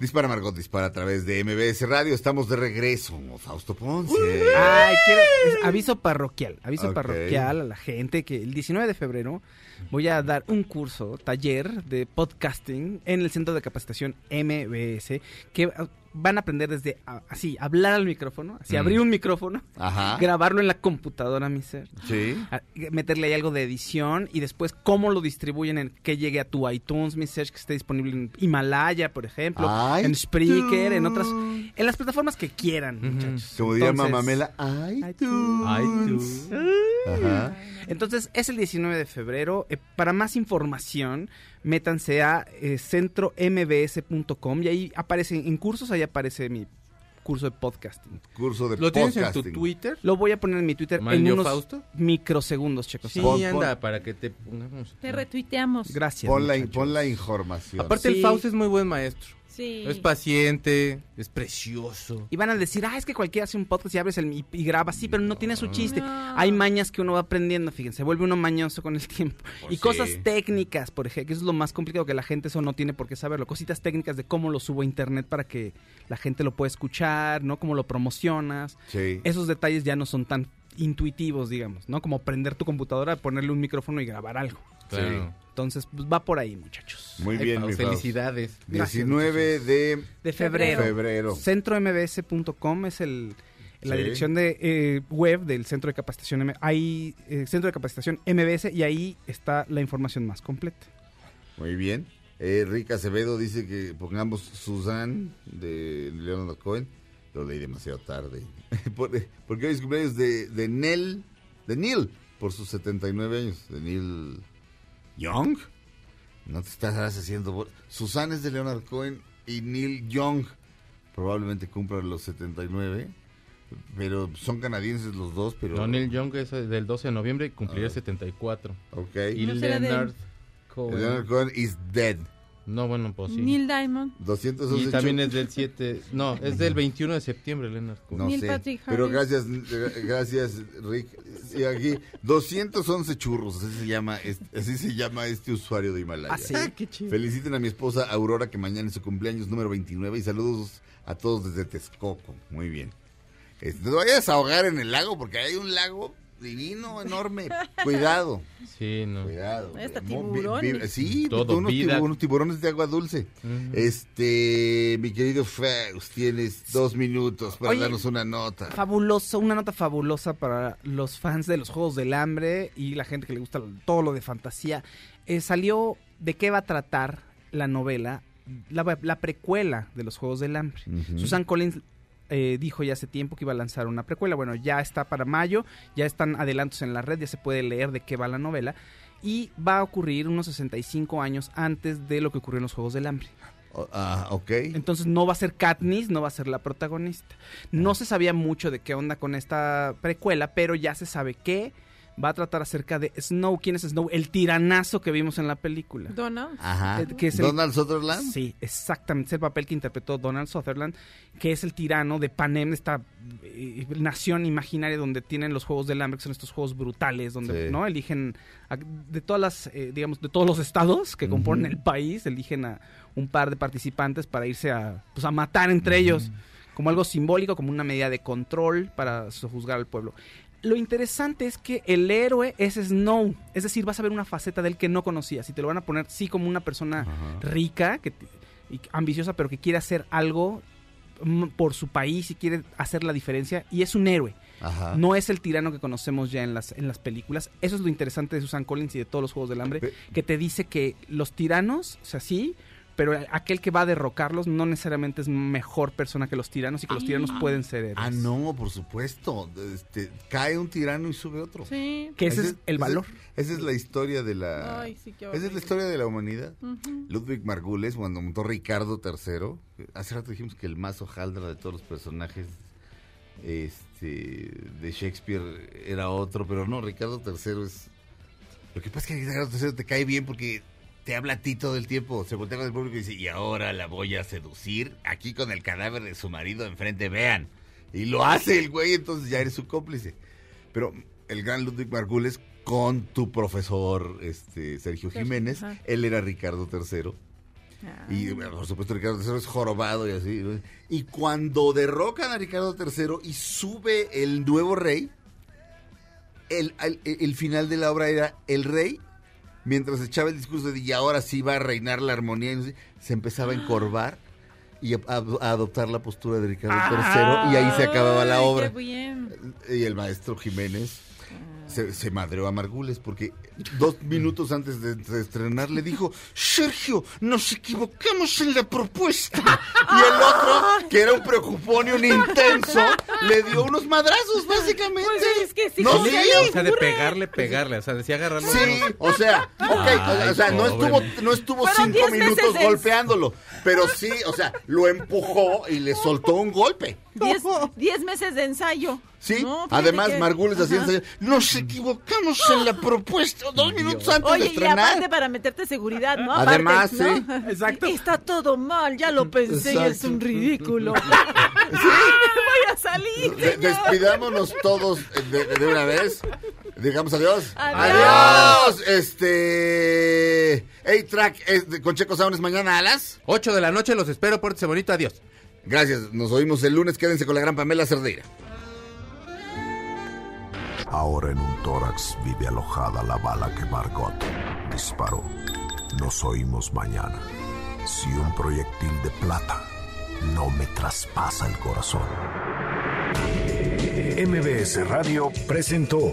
Dispara Margot Dispara a través de MBS Radio. Estamos de regreso, Fausto Ponce. Ay, quiero, es aviso parroquial, aviso parroquial a la gente que el 19 de febrero voy a dar un curso, taller de podcasting en el Centro de Capacitación MBS, que van a aprender desde así, hablar al micrófono, así, Mm. abrir un micrófono, Ajá. grabarlo en la computadora, mi ser. Sí. a- meterle ahí algo de edición y después cómo lo distribuyen en que llegue a tu iTunes, mi search, que esté disponible en Himalaya, por ejemplo, en iTunes. Spreaker, en otras En las plataformas que quieran, muchachos. Como diría Mamamela, iTunes. Tú. Ajá. Entonces, es el 19 de febrero. Eh, para más información, métanse a eh, centrombs.com y ahí aparece, en cursos, ahí aparece mi curso de podcasting. Curso de ¿Lo tienes en tu podcasting. Twitter? Lo voy a poner en mi Twitter en ¿Manlio unos Fausto? microsegundos, chicos. Sí, Pon- anda, para que te pongamos. Te retuiteamos. Gracias. Pon la, muchachos. pon la información. Aparte, Sí. el Fausto es muy buen maestro. Sí. Es paciente, es precioso. Y van a decir, ah, es que cualquiera hace un podcast y abres el y, y graba, sí, pero no tiene su chiste. No. Hay mañas que uno va aprendiendo, fíjense, se vuelve uno mañoso con el tiempo. Pues y sí. cosas técnicas, por ejemplo, que eso es lo más complicado, que la gente eso no tiene por qué saberlo. Cositas técnicas de cómo lo subo a internet para que la gente lo pueda escuchar, ¿no? Cómo lo promocionas. Sí. Esos detalles ya no son tan intuitivos, digamos, ¿no? Como prender tu computadora, ponerle un micrófono y grabar algo. Claro. Entonces, pues va por ahí, muchachos. Muy Ay, bien, mi. Felicidades. Gracias, 19 de De febrero. febrero. Centrombs.com es el, la Sí. dirección de eh, web del Centro de Capacitación M- ahí eh, Centro de Capacitación MBS y ahí está la información más completa. Muy bien. Eh, Rick Acevedo dice que pongamos Susan de Leonardo Cohen. Lo leí demasiado tarde. (laughs) Por- Porque hoy es cumpleaños de, de Nell, de Neil, por sus 79 años. De Neil Young. No te estarás haciendo... Susan es de Leonard Cohen y Neil Young probablemente cumpla los 79. Pero son canadienses los dos, pero... No, Neil Young es del 12 de noviembre y cumpliría Ah. 74. Ok. Y No Leonard Cohen. Leonard Cohen is dead. No, bueno, pues sí. Neil Diamond. 211 Y también es del 7. No, (laughs) es del 21 de septiembre, Leonard Cohen. No Neil sé. Patrick Pero gracias, gracias, Rick. Y aquí, 211 churros, así se llama, este, así se llama este usuario de Himalaya. ¿Ah, sí? qué chido. Feliciten a mi esposa Aurora, que mañana es su cumpleaños número 29, y saludos a todos desde Texcoco. Muy bien. Este, no te vayas a ahogar en el lago, porque hay un lago divino, enorme. (laughs) Cuidado, Sí, no. cuidado. Mo- tiburones. sí, Todo, unos, vida. tibu- unos tiburones de agua dulce. Este, mi querido Faust, tienes dos minutos para Oye, darnos una nota. Fabuloso, una nota fabulosa para los fans de los Juegos del Hambre y la gente que le gusta todo lo de fantasía. Eh, salió de qué va a tratar la novela, la, la precuela de los Juegos del Hambre. Ujú. Susan Collins eh, dijo ya hace tiempo que iba a lanzar una precuela. Bueno, ya está para mayo, ya están adelantos en la red, ya se puede leer de qué va la novela. Y va a ocurrir unos 65 años antes de lo que ocurrió en los Juegos del Hambre. Ah, ok. Entonces no va a ser Katniss, no va a ser la protagonista. No se sabía mucho de qué onda con esta precuela, pero ya se sabe que va a tratar acerca de Snow. ¿Quién es Snow? El tiranazo que vimos en la película. Donald. Ajá. Eh, que es el- Donald Sutherland. Sí, exactamente. Es el papel que interpretó Donald Sutherland, que es el tirano de Panem, esta eh, nación imaginaria donde tienen los Juegos del Hambre, que son estos juegos brutales, donde Sí. no eligen a- de todas las, eh, digamos, de todos los estados que componen el país, eligen a un par de participantes para irse a, pues, a matar entre ellos, como algo simbólico, como una medida de control para sojuzgar al pueblo. Lo interesante es que el héroe es Snow, es decir, vas a ver una faceta de él que no conocías y te lo van a poner sí como una persona Ajá. rica que, y ambiciosa, pero que quiere hacer algo mm, por su país y quiere hacer la diferencia y es un héroe. Ajá. No es el tirano que conocemos ya en las, en las películas. Eso es lo interesante de Susan Collins y de todos los Juegos del Hambre, que te dice que los tiranos, o sea, sí, pero aquel que va a derrocarlos no necesariamente es mejor persona que los tiranos y que los tiranos pueden ser héroes. Ah, no, por supuesto. Este, cae un tirano y sube otro. Sí. Que ese Ese es el ese- valor. Esa es la historia de la... Ay, sí, qué Esa es la historia de la humanidad. Ludwig Margules, cuando montó Ricardo III, hace rato dijimos que el más hojaldra de todos los personajes este, de Shakespeare era otro, pero no, Ricardo III es... Lo que pasa es que Ricardo III te cae bien porque te habla a ti todo el tiempo, se voltea con el público y dice, y ahora la voy a seducir aquí con el cadáver de su marido enfrente, vean. Y lo hace el güey, entonces ya eres su cómplice. Pero el gran Ludwig Margules con tu profesor este, Sergio Jiménez, ajá. él era Ricardo III. Ah. Y bueno, por supuesto Ricardo III es jorobado y así. Y cuando derrocan a Ricardo III y sube el nuevo rey, el, el- el final de la obra era el rey, mientras echaba el discurso de y ahora sí va a reinar la armonía, se empezaba a encorvar y a, a- a adoptar la postura de Ricardo III y ahí se acababa la Ay, obra. Qué bien. Y el maestro Jiménez se, se madreó a Margules porque dos (laughs) minutos antes de, de estrenar le dijo, Sergio, nos equivocamos en la propuesta. (laughs) Y el otro, que era un preocupón y un intenso, le dio unos madrazos, básicamente. Pues es que sí, no, ¿cómo sí, O sea, de pegarle, pegarle. O sea, decía agarrarlo. Sí, o sea, ok, Ay, o sea, no estuvo, no estuvo cinco 10 meses minutos golpeándolo, pero sí, o sea, lo empujó y le soltó un golpe. Diez, diez meses de ensayo. Sí, No, además que- Margules hacía ensayo. Nos equivocamos en la propuesta dos minutos antes de Oye, y estrenar. aparte para meterte seguridad, ¿no? Aparte, Además, ¿no? sí. Exacto. Está todo mal, ya lo pensé y es un ridículo. (laughs) (laughs) Voy a salir, De- despidámonos todos de, de una vez. Digamos adiós. Adiós. Este. A-Track con Checo Sound es mañana a las. 8 de la noche, los espero. Pórtese bonito. Adiós. Gracias, nos oímos el lunes. Quédense con la gran Pamela Cerdeira. Ahora en un tórax vive alojada la bala que Margot disparó. Nos oímos mañana. Si un proyectil de plata no me traspasa el corazón. MBS Radio presentó